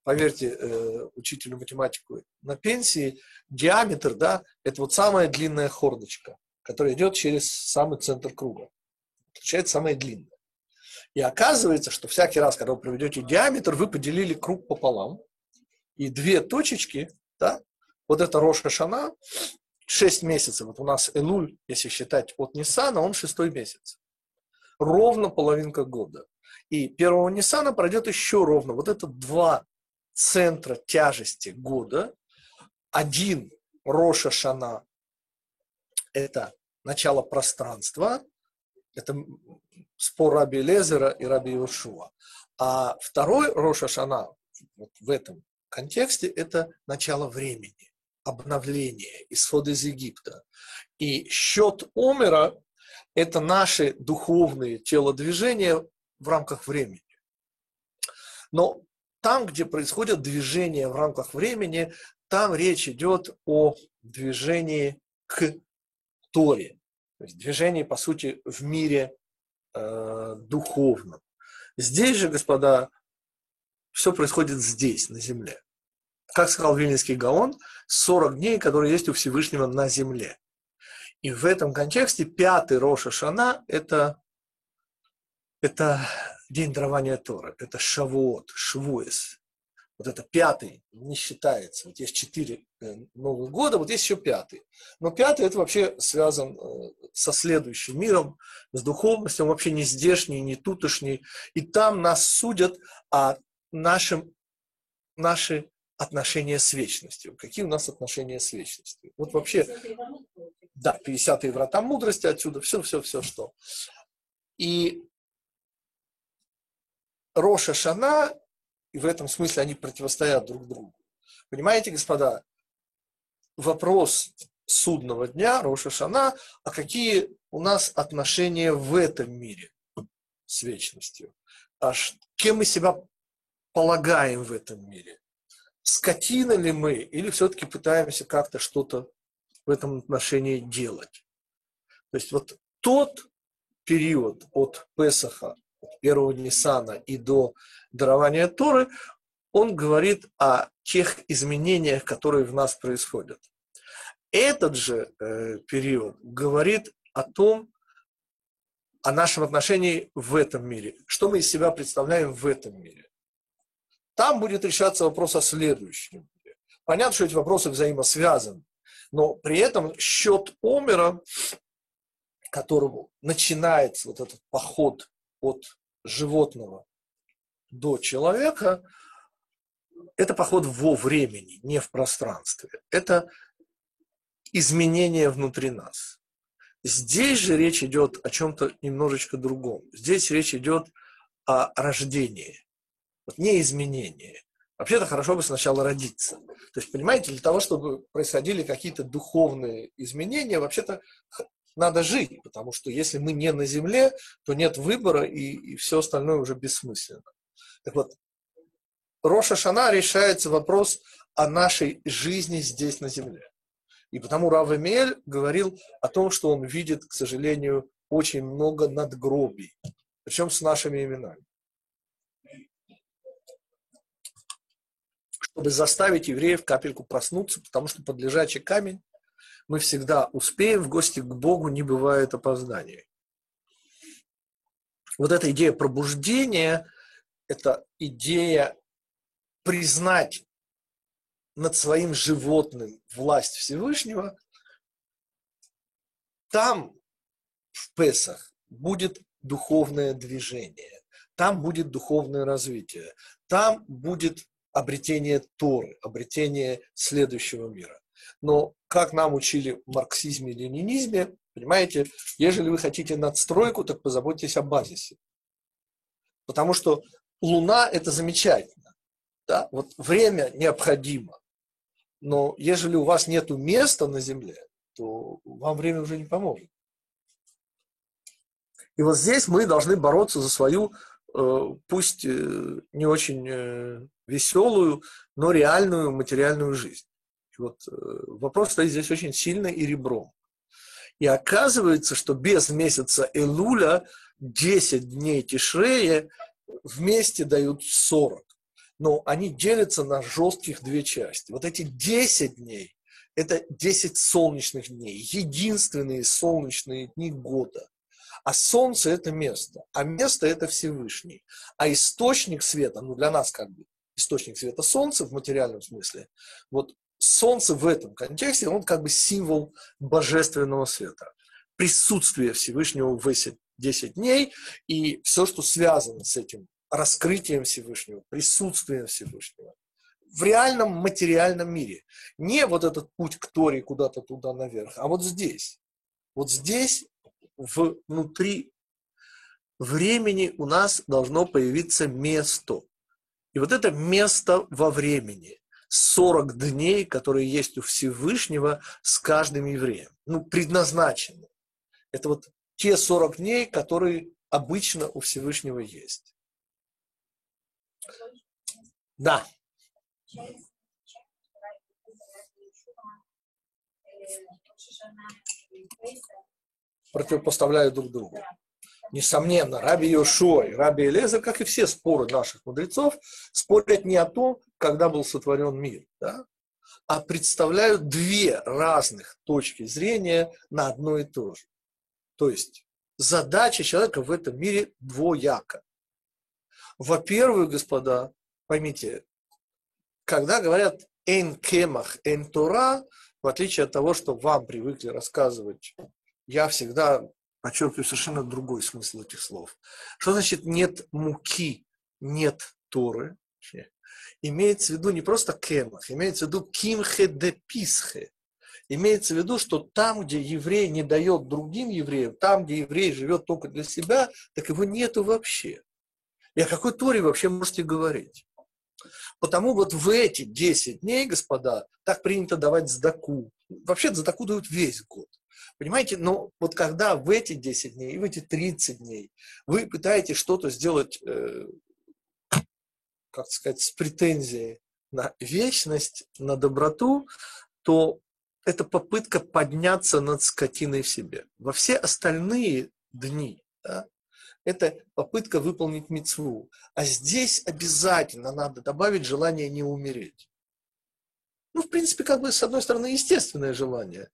поверьте э, учителю математику на пенсии, диаметр, да, это вот самая длинная хордочка, которая идет через самый центр круга. Получается самая длинная. И оказывается, что всякий раз, когда вы проведете диаметр, вы поделили круг пополам, и две точечки, да, вот это Роша Шана, 6 месяцев, вот у нас Элуль, если считать от Ниссана, он шестой месяц. Ровно половинка года. И первого Ниссана пройдет еще ровно. Вот это два центра тяжести года. Один Роша Шана – это начало пространства, это спор Раби Лезера и Раби Иошуа. А второй Роша Шана вот в этом контексте – это начало времени обновление, исход из Египта. И счет Омера – это наши духовные телодвижения в рамках времени. Но там, где происходят движения в рамках времени, там речь идет о движении к Торе. То есть движении, по сути, в мире э, духовном. Здесь же, господа, все происходит здесь, на земле как сказал Вильнинский Гаон, 40 дней, которые есть у Всевышнего на земле. И в этом контексте пятый Роша Шана – это, это день дарования Тора, это Шавуот, Швуэс. Вот это пятый не считается. Вот есть четыре э, Новых года, вот есть еще пятый. Но пятый это вообще связан э, со следующим миром, с духовностью, он вообще не здешний, не тутошний. И там нас судят о нашем, нашей отношения с вечностью. Какие у нас отношения с вечностью? Вот вообще, да, 50-е врата мудрости отсюда, все, все, все, что. И Роша Шана, и в этом смысле они противостоят друг другу. Понимаете, господа, вопрос судного дня, Роша Шана, а какие у нас отношения в этом мире с вечностью? А кем мы себя полагаем в этом мире? Скотина ли мы, или все-таки пытаемся как-то что-то в этом отношении делать. То есть вот тот период от Песаха, от первого Ниссана и до дарования Торы, он говорит о тех изменениях, которые в нас происходят. Этот же э, период говорит о том, о нашем отношении в этом мире. Что мы из себя представляем в этом мире. Там будет решаться вопрос о следующем. Понятно, что эти вопросы взаимосвязаны, но при этом счет Омера, которому начинается вот этот поход от животного до человека, это поход во времени, не в пространстве. Это изменение внутри нас. Здесь же речь идет о чем-то немножечко другом. Здесь речь идет о рождении. Вот не изменение. Вообще-то хорошо бы сначала родиться. То есть, понимаете, для того, чтобы происходили какие-то духовные изменения, вообще-то надо жить, потому что если мы не на земле, то нет выбора, и, и все остальное уже бессмысленно. Так вот, Роша Шана решается вопрос о нашей жизни здесь на земле. И потому Рав Эмель говорил о том, что он видит, к сожалению, очень много надгробий, причем с нашими именами. Чтобы заставить евреев капельку проснуться, потому что под лежачий камень мы всегда успеем, в гости к Богу не бывает опозданий. Вот эта идея пробуждения, это идея признать над своим животным власть Всевышнего, там в Песах будет духовное движение, там будет духовное развитие, там будет обретение Торы, обретение следующего мира. Но как нам учили в марксизме и ленинизме, понимаете, если вы хотите надстройку, так позаботьтесь о базисе. Потому что Луна – это замечательно. Да? Вот время необходимо. Но если у вас нет места на Земле, то вам время уже не поможет. И вот здесь мы должны бороться за свою, пусть э, не очень э, веселую, но реальную материальную жизнь. Вот э, вопрос стоит здесь очень сильно и ребром. И оказывается, что без месяца Элуля 10 дней Тишрея вместе дают 40. Но они делятся на жестких две части. Вот эти 10 дней – это 10 солнечных дней, единственные солнечные дни года. А солнце – это место, а место – это Всевышний. А источник света, ну для нас как бы источник света солнце в материальном смысле, вот солнце в этом контексте, он как бы символ божественного света. Присутствие Всевышнего в эти 10 дней и все, что связано с этим раскрытием Всевышнего, присутствием Всевышнего в реальном материальном мире. Не вот этот путь к Торе куда-то туда наверх, а вот здесь. Вот здесь, внутри времени у нас должно появиться место. И вот это место во времени. 40 дней, которые есть у Всевышнего с каждым евреем. Ну, предназначены. Это вот те 40 дней, которые обычно у Всевышнего есть. Да. Противопоставляют друг другу. Несомненно, Раби Йошуа и Раби Элеза, как и все споры наших мудрецов, спорят не о том, когда был сотворен мир, да, а представляют две разных точки зрения на одно и то же. То есть задача человека в этом мире двояка. Во-первых, господа, поймите, когда говорят «эн кемах, эн тора», в отличие от того, что вам привыкли рассказывать, я всегда подчеркиваю совершенно другой смысл этих слов. Что значит нет муки, нет Торы? Имеется в виду не просто кемах, имеется в виду кимхе де писхе. Имеется в виду, что там, где еврей не дает другим евреям, там, где еврей живет только для себя, так его нету вообще. И о какой Торе вообще можете говорить? Потому вот в эти 10 дней, господа, так принято давать сдаку. Вообще сдаку дают весь год. Понимаете, но вот когда в эти 10 дней и в эти 30 дней вы пытаетесь что-то сделать, э, как сказать, с претензией на вечность, на доброту, то это попытка подняться над скотиной в себе. Во все остальные дни да, это попытка выполнить мецву. А здесь обязательно надо добавить желание не умереть. Ну, в принципе, как бы, с одной стороны, естественное желание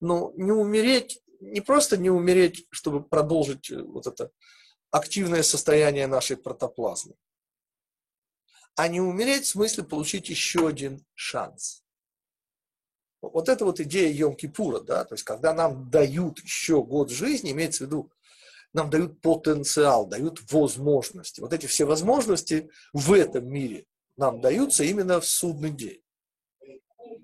но не умереть, не просто не умереть, чтобы продолжить э, вот это активное состояние нашей протоплазмы, а не умереть в смысле получить еще один шанс. Вот это вот идея Йом-Кипура, да, то есть когда нам дают еще год жизни, имеется в виду, нам дают потенциал, дают возможности. Вот эти все возможности в этом мире нам даются именно в судный день.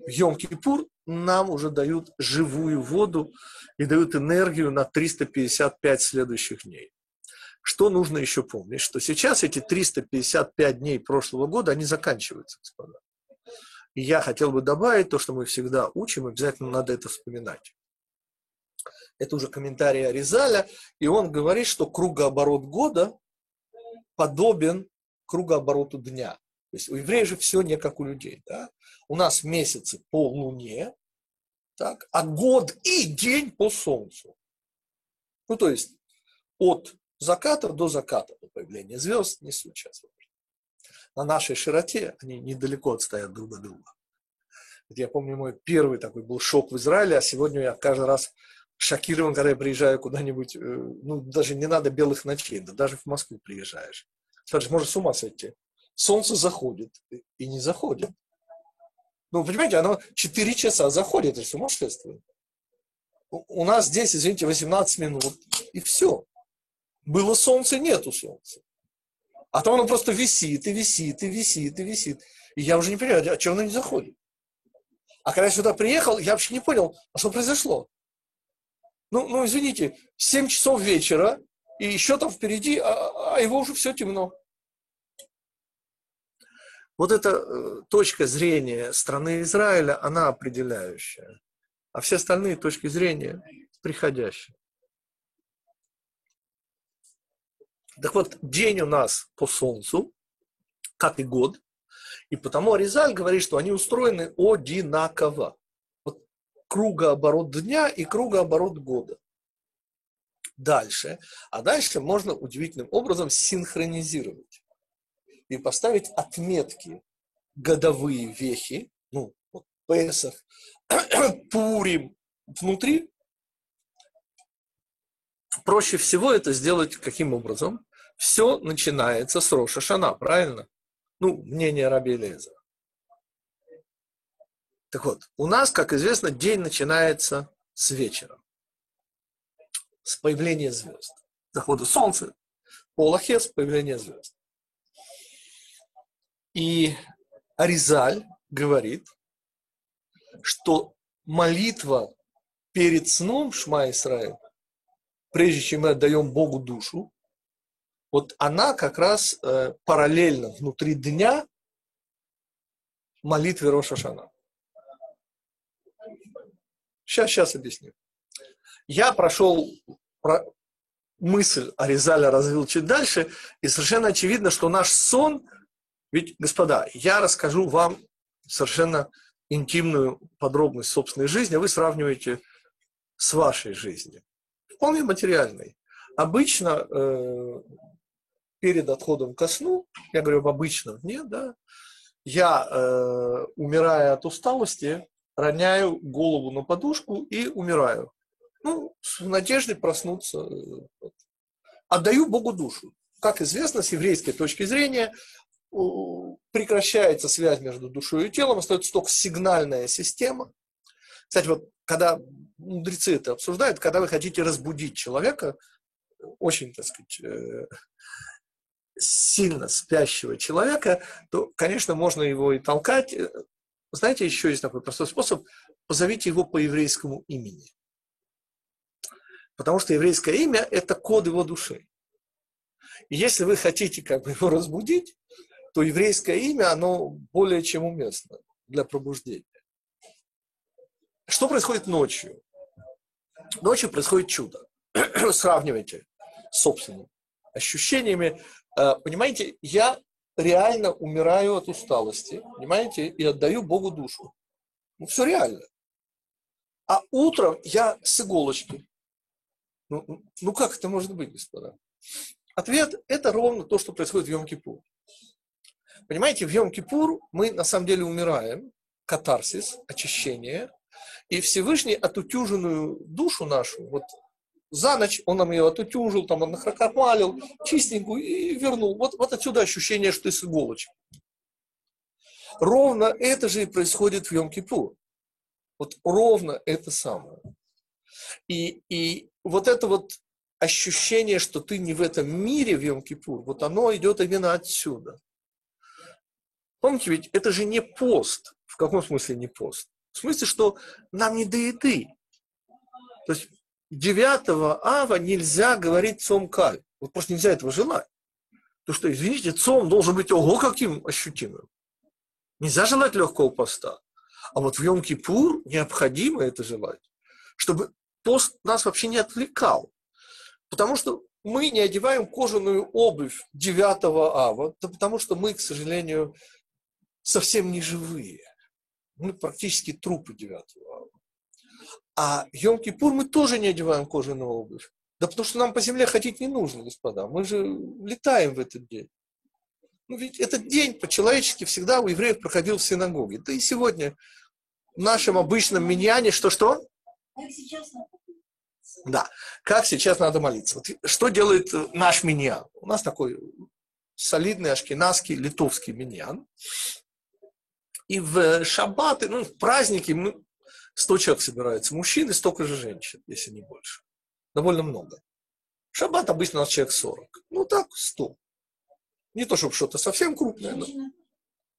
Йом-Кипур нам уже дают живую воду и дают энергию на 355 следующих дней. Что нужно еще помнить? Что сейчас эти 355 дней прошлого года, они заканчиваются, господа. И я хотел бы добавить то, что мы всегда учим, обязательно надо это вспоминать. Это уже комментарий Аризаля, и он говорит, что кругооборот года подобен кругообороту дня. То есть у евреев же все не как у людей. Да? У нас месяцы по луне, так, а год и день по солнцу. Ну, то есть от заката до заката до появления звезд не сейчас. На нашей широте они недалеко отстоят друг от друга. Я помню, мой первый такой был шок в Израиле, а сегодня я каждый раз шокирован, когда я приезжаю куда-нибудь, э, ну, даже не надо белых ночей, да даже в Москву приезжаешь. Смотришь, можно с ума сойти солнце заходит и не заходит. Ну, понимаете, оно 4 часа заходит, это сумасшествие. У нас здесь, извините, 18 минут, и все. Было солнце, нету солнца. А там оно просто висит, и висит, и висит, и висит. И я уже не понимаю, а чего оно не заходит? А когда я сюда приехал, я вообще не понял, а что произошло. Ну, ну извините, 7 часов вечера, и еще там впереди, а, а его уже все темно. Вот эта э, точка зрения страны Израиля, она определяющая. А все остальные точки зрения приходящие. Так вот, день у нас по Солнцу, как и год, и потому Аризаль говорит, что они устроены одинаково. Вот кругооборот дня и кругооборот года. дальше. А дальше можно удивительным образом синхронизировать и поставить отметки, годовые вехи, ну, вот Песах, Пурим внутри. Проще всего это сделать каким образом? Все начинается с Роша Шана, правильно? Ну, мнение Раби Леза. Так вот, у нас, как известно, день начинается с вечера, с появления звезд, захода солнца, полохес, появления звезд. И Аризаль говорит, что молитва перед сном Шма Исраиль, прежде чем мы отдаем Богу душу, вот она как раз э, параллельно внутри дня молитве Роша Шана. Сейчас, сейчас объясню. Я прошел про мысль Аризаля развил чуть дальше, и совершенно очевидно, что наш сон, ведь, господа, я расскажу вам совершенно интимную подробность собственной жизни, а вы сравниваете с вашей жизнью. Вполне материальной. Обычно э, перед отходом ко сну, я говорю об обычном дне, да, я, э, умирая от усталости, роняю голову на подушку и умираю. Ну, с надеждой проснуться. Отдаю Богу душу. Как известно, с еврейской точки зрения, прекращается связь между душой и телом, остается только сигнальная система. Кстати, вот когда мудрецы это обсуждают, когда вы хотите разбудить человека, очень, так сказать, э, сильно спящего человека, то, конечно, можно его и толкать. Знаете, еще есть такой простой способ. Позовите его по еврейскому имени. Потому что еврейское имя – это код его души. И если вы хотите как бы его разбудить, то еврейское имя, оно более чем уместно для пробуждения. Что происходит ночью? Ночью происходит чудо. Сравнивайте с собственными ощущениями. Э, понимаете, я реально умираю от усталости, понимаете, и отдаю Богу душу. Ну, все реально. А утром я с иголочки. Ну, ну как это может быть, господа? Ответ – это ровно то, что происходит в Йом-Кипур. Понимаете, в Йом-Кипур мы на самом деле умираем, катарсис, очищение, и Всевышний отутюженную душу нашу, вот за ночь он нам ее отутюжил, там нахракомалил, чистенькую и вернул. Вот, вот отсюда ощущение, что ты с иголочки. Ровно это же и происходит в Йом-Кипур. Вот ровно это самое. И, и вот это вот ощущение, что ты не в этом мире в Йом-Кипур, вот оно идет именно отсюда. Помните, ведь это же не пост. В каком смысле не пост? В смысле, что нам не до еды. То есть 9 ава нельзя говорить цом каль. Вот просто нельзя этого желать. То что, извините, цом должен быть ого каким ощутимым. Нельзя желать легкого поста. А вот в Йом-Кипур необходимо это желать, чтобы пост нас вообще не отвлекал. Потому что мы не одеваем кожаную обувь 9 ава, да потому что мы, к сожалению, совсем не живые. Мы практически трупы 9 ава. А Йом-Кипур мы тоже не одеваем кожаную обувь. Да потому что нам по земле ходить не нужно, господа. Мы же летаем в этот день. Ну ведь этот день по-человечески всегда у евреев проходил в синагоге. Да и сегодня в нашем обычном миньяне что-что? Да, как сейчас надо молиться. Вот что делает наш миньян? У нас такой солидный ашкенадский литовский миньян. И в шаббаты, ну, в праздники мы 100 человек собирается, мужчин и столько же женщин, если не больше. Довольно много. В шаббат обычно у нас человек 40. Ну так, 100. Не то, чтобы что-то совсем крупное, но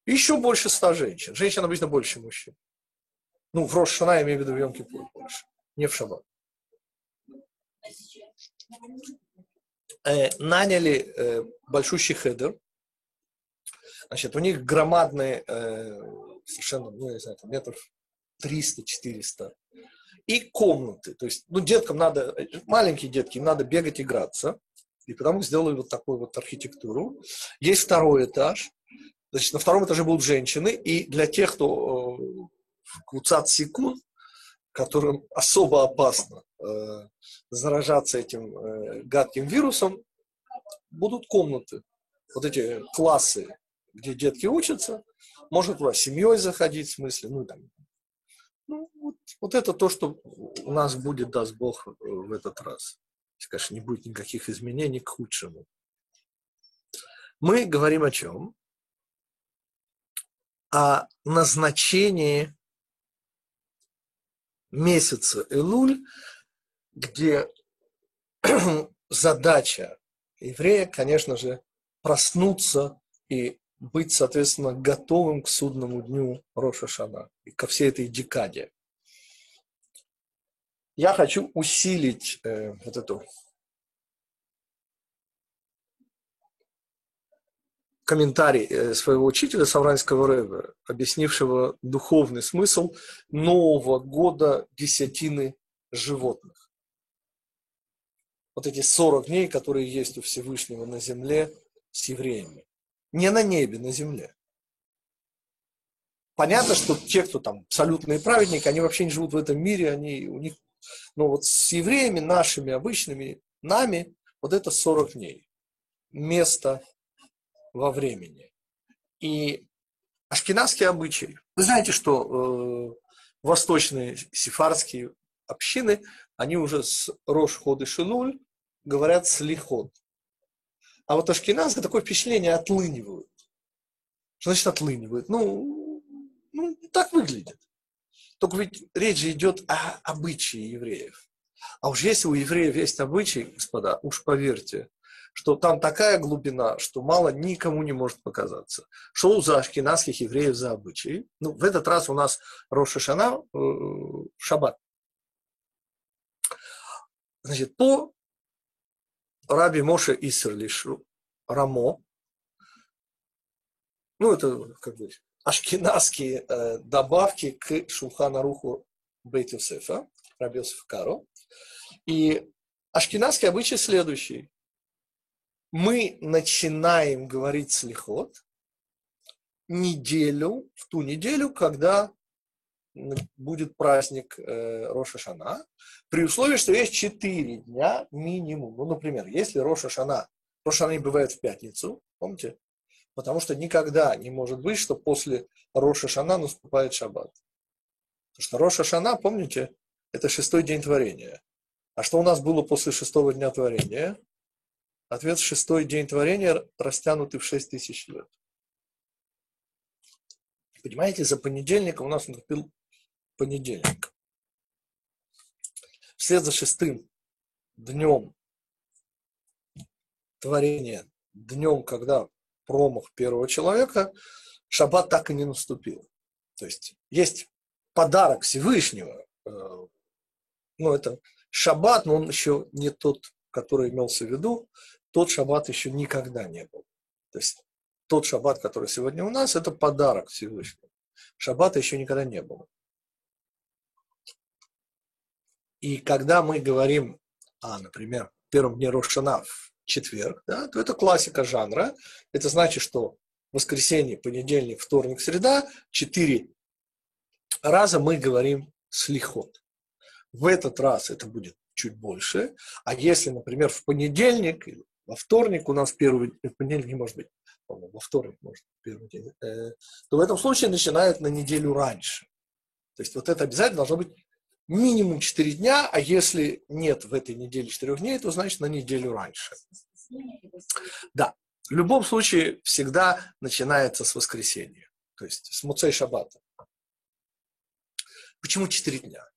еще больше 100 женщин. Женщин обычно больше, мужчин. Ну, в Рошана я имею в виду в йом больше, не в шаббат. Э, наняли э, большущий хедер, Значит, у них громадные, э, совершенно, ну, я не знаю, там, метров 300-400. И комнаты. То есть, ну, деткам надо, маленькие детки, им надо бегать, играться. И потому сделали вот такую вот архитектуру. Есть второй этаж. Значит, на втором этаже будут женщины. И для тех, кто э, куцат секунд, которым особо опасно э, заражаться этим э, гадким вирусом, будут комнаты, вот эти классы, где детки учатся, может туда семьей заходить, в смысле, ну, там, ну, вот, вот это то, что у нас будет, даст Бог, в этот раз. Конечно, не будет никаких изменений к худшему. Мы говорим о чем? О назначении месяца Элуль, где задача еврея, конечно же, проснуться и быть, соответственно, готовым к судному дню Роша и ко всей этой декаде. Я хочу усилить э, вот эту комментарий э, своего учителя Савранского Рэба, объяснившего духовный смысл Нового года десятины животных. Вот эти 40 дней, которые есть у Всевышнего на земле с евреями. Не на небе, на земле. Понятно, что те, кто там абсолютные праведники, они вообще не живут в этом мире, они, у них, но вот с евреями, нашими, обычными, нами, вот это 40 дней. Место во времени. И ашкенадские обычаи. Вы знаете, что э, восточные сефардские общины, они уже с Рош Ход и Шинуль говорят слихот. А вот ашкеназы такое впечатление отлынивают. Что значит отлынивают? Ну, ну, так выглядит. Только ведь речь же идет о обычае евреев. А уж если у евреев есть обычаи, господа, уж поверьте, что там такая глубина, что мало никому не может показаться. Что за ашкенадских евреев за обычаи? Ну, в этот раз у нас Роша Шана э, Шаббат. Значит, по Раби Моше Исерлишу Рамо, ну, это как бы ашкенадские э, добавки к Шулхана Руху Бейт Йосефа, Раби Йосеф Каро. И ашкенадский обычай следующий мы начинаем говорить слихот неделю, в ту неделю, когда будет праздник э, Роша Шана, при условии, что есть 4 дня минимум. Ну, например, если Роша Шана, Роша Шана не бывает в пятницу, помните? Потому что никогда не может быть, что после Роша Шана наступает Шаббат. Потому что Роша Шана, помните, это шестой день творения. А что у нас было после шестого дня творения? Ответ – шестой день творения, растянутый в шесть тысяч лет. Понимаете, за понедельник у нас наступил понедельник. Вслед за шестым днем творения, днем, когда промах первого человека, шаббат так и не наступил. То есть есть подарок Всевышнего, ну это шаббат, но он еще не тот, который имелся в виду, тот шаббат еще никогда не был. То есть тот шаббат, который сегодня у нас, это подарок Всевышнему. Шаббата еще никогда не было. И когда мы говорим о, например, первом дне Рошана в четверг, да, то это классика жанра. Это значит, что воскресенье, понедельник, вторник, среда, четыре раза мы говорим слихот. В этот раз это будет чуть больше. А если, например, в понедельник во вторник у нас первый, в понедельник не может быть, во вторник может первый день, э, то в этом случае начинают на неделю раньше. То есть вот это обязательно должно быть минимум 4 дня, а если нет в этой неделе 4 дней, то значит на неделю раньше. Да, в любом случае всегда начинается с воскресенья, то есть с Муцей Шаббата. Почему 4 дня?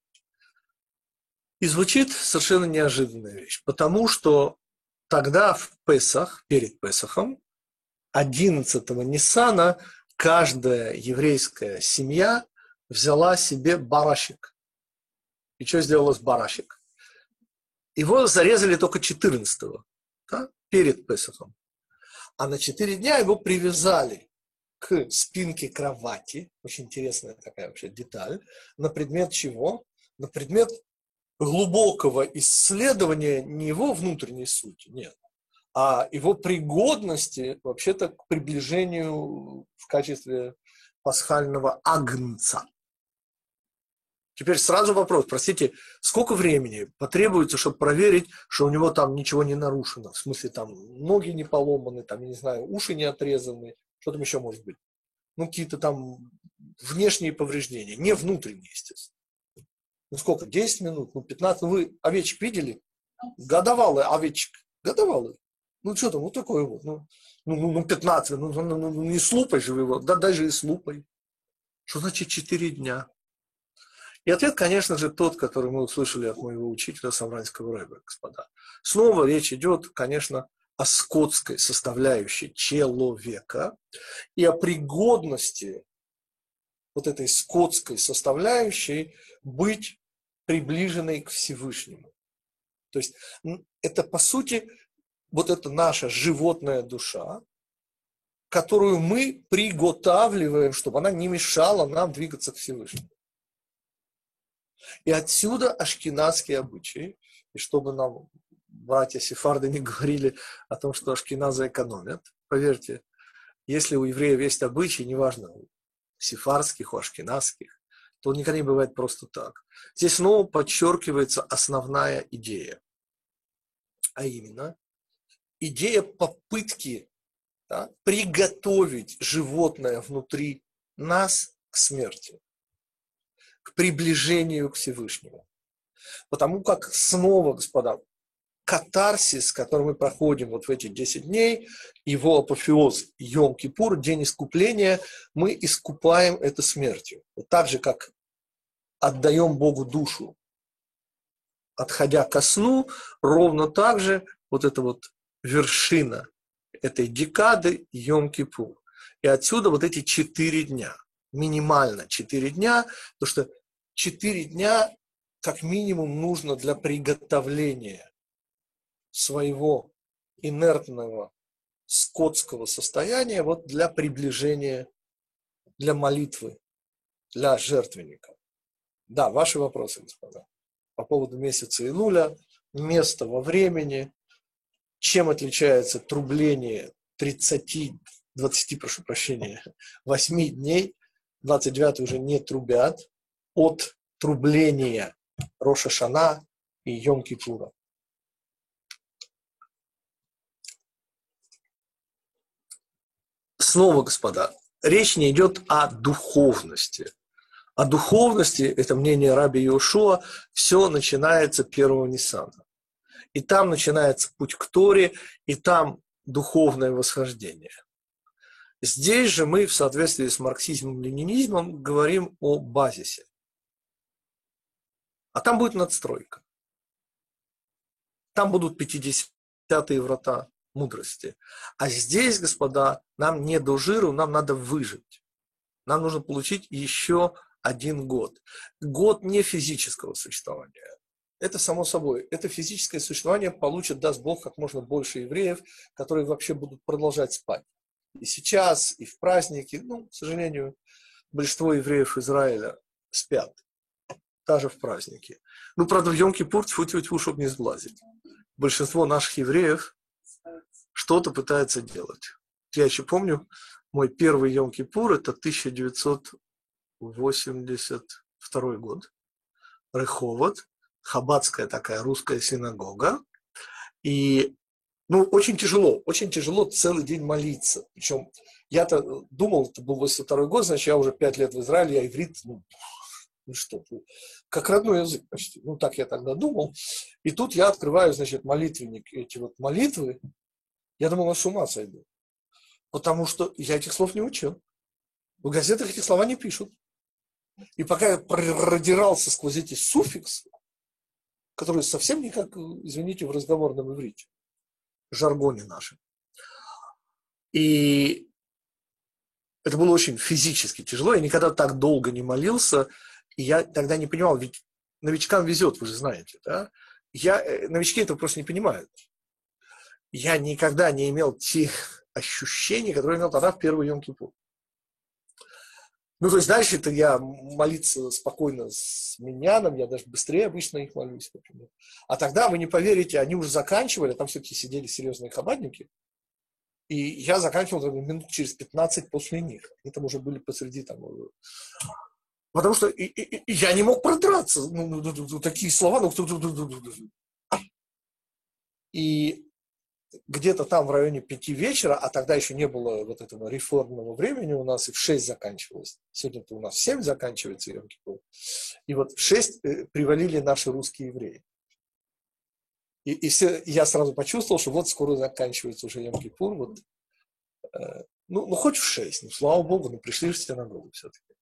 И звучит совершенно неожиданная вещь, потому что тогда в Песах, перед Песахом, 11 Ниссана, каждая еврейская семья взяла себе барашек. И что с барашек? Его зарезали только 14-го, да, перед Песахом. А на 4 дня его привязали к спинке кровати, очень интересная такая вообще деталь, на предмет чего? На предмет глубокого исследования не его внутренней сути, нет, а его пригодности вообще-то к приближению в качестве пасхального агнца. Теперь сразу вопрос, простите, сколько времени потребуется, чтобы проверить, что у него там ничего не нарушено? В смысле, там ноги не поломаны, там, не знаю, уши не отрезаны, что там еще может быть? Ну, какие-то там внешние повреждения, не внутренние, естественно. Ну, сколько, 10 минут, ну, 15, ну, вы овечек видели? Годовалый овечек, годовалый. Ну, что там, вот такое вот, ну, ну, ну 15, ну, ну, ну, ну, не с лупой же вы его, да даже и с лупой. Что значит 4 дня? И ответ, конечно же, тот, который мы услышали от моего учителя Савранского рэба, господа. Снова речь идет, конечно, о скотской составляющей человека и о пригодности вот этой скотской составляющей быть приближенной к Всевышнему. То есть это, по сути, вот эта наша животная душа, которую мы приготавливаем, чтобы она не мешала нам двигаться к Всевышнему. И отсюда ашкенадские обычаи, и чтобы нам братья Сефарды не говорили о том, что ашкеназы экономят, поверьте, если у евреев есть обычаи, неважно, сефарских, у ашкенадских, то никогда не бывает просто так. Здесь снова подчеркивается основная идея, а именно идея попытки да, приготовить животное внутри нас к смерти приближению к Всевышнему. Потому как снова, господа, катарсис, который мы проходим вот в эти 10 дней, его апофеоз Йом-Кипур, день искупления, мы искупаем это смертью. Вот так же, как отдаем Богу душу, отходя ко сну, ровно так же вот эта вот вершина этой декады Йом-Кипур. И отсюда вот эти четыре дня – минимально 4 дня, потому что 4 дня как минимум нужно для приготовления своего инертного скотского состояния вот для приближения, для молитвы, для жертвенника. Да, ваши вопросы, господа, по поводу месяца нуля, место во времени, чем отличается трубление 30, 20, прошу прощения, 8 дней 29 уже не трубят от трубления Роша Шана и Йом Кипура. Снова, господа, речь не идет о духовности. О духовности, это мнение Раби Иошуа, все начинается первого Ниссана. И там начинается путь к Торе, и там духовное восхождение – Здесь же мы в соответствии с марксизмом-ленинизмом говорим о базисе. А там будет надстройка. Там будут 50-е врата мудрости. А здесь, господа, нам не до жиру, нам надо выжить. Нам нужно получить еще один год. Год не физического существования. Это само собой. Это физическое существование получит, даст Бог, как можно больше евреев, которые вообще будут продолжать спать и сейчас, и в праздники. Ну, к сожалению, большинство евреев Израиля спят, даже в праздники. Ну, правда, в Йом-Кипур тьфу тьфу тьфу чтобы не сглазить. Большинство наших евреев что-то пытается делать. Я еще помню, мой первый Йом-Кипур – это 1982 год. Рыховод, хабатская такая русская синагога. И ну, очень тяжело, очень тяжело целый день молиться. Причем я-то думал, это был 82 год, значит, я уже 5 лет в Израиле, я иврит, ну, ну что, как родной язык почти. Ну, так я тогда думал. И тут я открываю, значит, молитвенник, эти вот молитвы. Я думал, я с ума сойду. Потому что я этих слов не учил. В газетах эти слова не пишут. И пока я продирался сквозь эти суффиксы, которые совсем не как, извините, в разговорном иврите, жаргоне нашем. И это было очень физически тяжело. Я никогда так долго не молился. И я тогда не понимал, ведь новичкам везет, вы же знаете, да? Я, э, новички этого просто не понимают. Я никогда не имел тех ощущений, которые имел тогда в первый Йом Кипур. Ну, то есть дальше это я молиться спокойно с миньяном, я даже быстрее обычно их молюсь, например. А тогда, вы не поверите, они уже заканчивали, там все-таки сидели серьезные хабадники, и я заканчивал минут через 15 после них. Они там уже были посреди там, Потому что и, и, и я не мог продраться. Ну, ну, ну, ну такие слова. Ну, и где-то там в районе пяти вечера, а тогда еще не было вот этого реформного времени, у нас и в шесть заканчивалось. Сегодня-то у нас в семь заканчивается йом И вот в шесть э, привалили наши русские евреи. И, и все, я сразу почувствовал, что вот скоро заканчивается уже йом Вот, э, ну, ну, хоть в шесть, ну, слава богу, ну, пришли все на голову все-таки.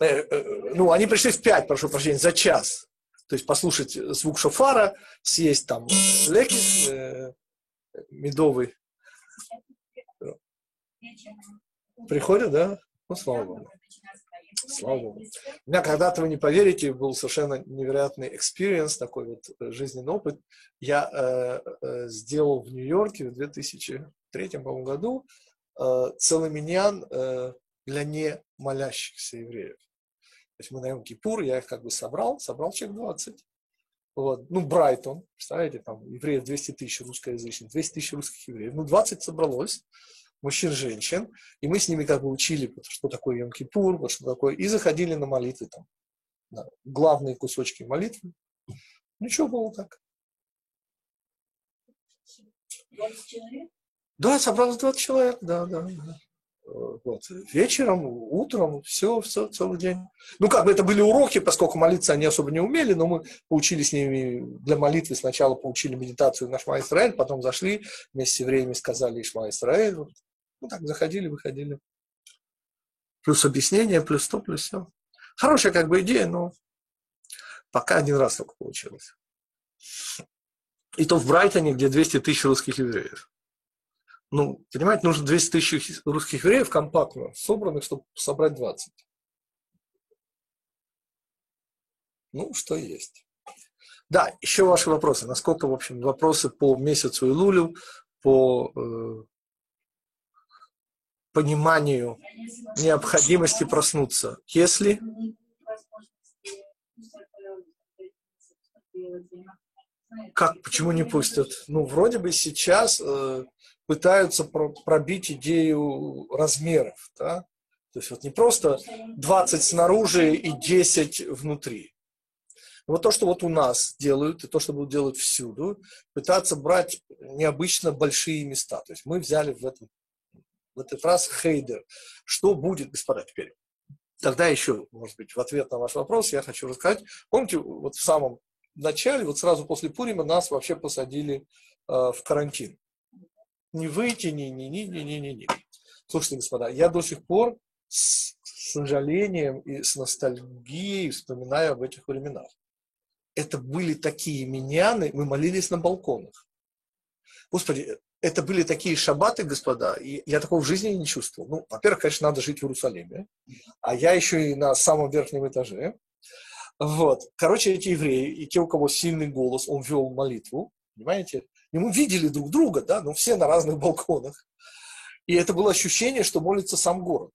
Э, э, ну, они пришли в пять, прошу прощения, за час. То есть послушать звук шофара, съесть там леки э, медовый. Приходят, да? Ну, слава Богу. Слава Богу. У меня когда-то, вы не поверите, был совершенно невероятный experience, такой вот жизненный опыт. Я э, э, сделал в Нью-Йорке в 2003 по году э, целый миньян э, для не молящихся евреев. То есть мы на Йом-Кипур, я их как бы собрал, собрал человек 20. Вот. Ну, Брайтон, представляете, там евреев 200 тысяч русскоязычных, 200 тысяч русских евреев. Ну, 20 собралось, мужчин, женщин, и мы с ними как бы учили, что такое Йом-Кипур, вот что такое, и заходили на молитвы там, на главные кусочки молитвы. Ничего было так. 20 человек? Да, собралось 20 человек, да, да, да. Вот. Вечером, утром, все, все, целый день. Ну, как бы это были уроки, поскольку молиться они особо не умели, но мы поучили с ними для молитвы. Сначала поучили медитацию на Шма Исраэль, потом зашли, вместе с евреями сказали Шма Исраэль. Вот. Ну, так, заходили, выходили. Плюс объяснение, плюс то, плюс все. Хорошая как бы идея, но пока один раз только получилось. И то в Брайтоне, где 200 тысяч русских евреев. Ну, понимаете, нужно 200 тысяч русских евреев компактно собранных, чтобы собрать 20. Ну, что есть. Да, еще ваши вопросы. Насколько, в общем, вопросы по месяцу Илулю, по э, пониманию необходимости проснуться. Если как, почему не пустят? Ну, вроде бы сейчас э, пытаются пробить идею размеров. Да? То есть вот не просто 20 снаружи и 10 внутри. Вот то, что вот у нас делают, и то, что будут делать всюду, пытаться брать необычно большие места. То есть мы взяли в, этом, в этот раз хейдер. Что будет, господа, теперь? Тогда еще, может быть, в ответ на ваш вопрос я хочу рассказать. Помните, вот в самом начале, вот сразу после Пурима нас вообще посадили э, в карантин не выйти, не, не, не, не, не, не, не. Слушайте, господа, я до сих пор с сожалением и с ностальгией вспоминаю об этих временах. Это были такие миньяны, мы молились на балконах. Господи, это были такие шабаты, господа, и я такого в жизни не чувствовал. Ну, во-первых, конечно, надо жить в Иерусалиме, а я еще и на самом верхнем этаже. Вот. Короче, эти евреи, и те, у кого сильный голос, он вел молитву, понимаете? И мы видели друг друга, да, но все на разных балконах. И это было ощущение, что молится сам город.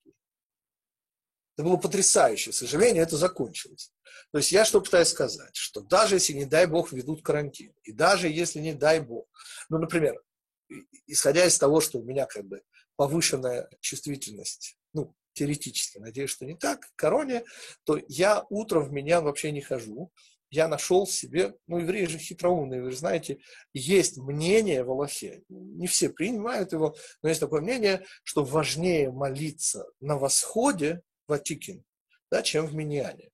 Это было потрясающе. К сожалению, это закончилось. То есть я что пытаюсь сказать, что даже если, не дай бог, ведут карантин, и даже если, не дай бог, ну, например, исходя из того, что у меня как бы повышенная чувствительность, ну, теоретически, надеюсь, что не так, короне, то я утром в меня вообще не хожу, я нашел себе, ну, евреи же хитроумные, вы же знаете, есть мнение в Аллахе, не все принимают его, но есть такое мнение, что важнее молиться на восходе в Атикин, да, чем в Миньяне.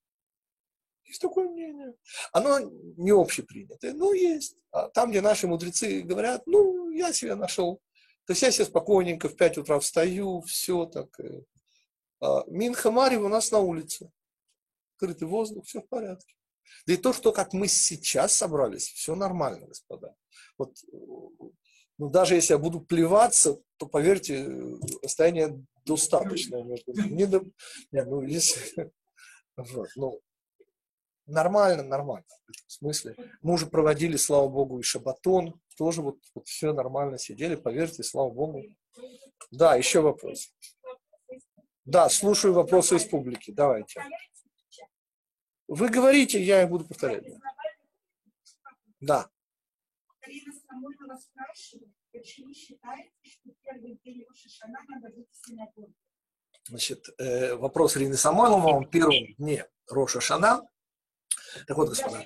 Есть такое мнение. Оно не общепринятое, но есть. А там, где наши мудрецы говорят, ну, я себя нашел. То есть я себе спокойненько в 5 утра встаю, все так. Э, а Минхамари у нас на улице. Открытый воздух, все в порядке. Да и то, что как мы сейчас собрались, все нормально, господа. Вот, ну, даже если я буду плеваться, то, поверьте, расстояние достаточное между не, до, не, ну, если, вот, ну, нормально, нормально. В смысле, мы уже проводили, слава богу, и шабатон, тоже вот, вот все нормально сидели, поверьте, слава богу. Да, еще вопрос. Да, слушаю вопросы из публики. Давайте. Вы говорите, я их буду повторять. Да. Значит, э, вопрос Ирины Самойлова, он первым дне Роша Шана. Так вот, господа,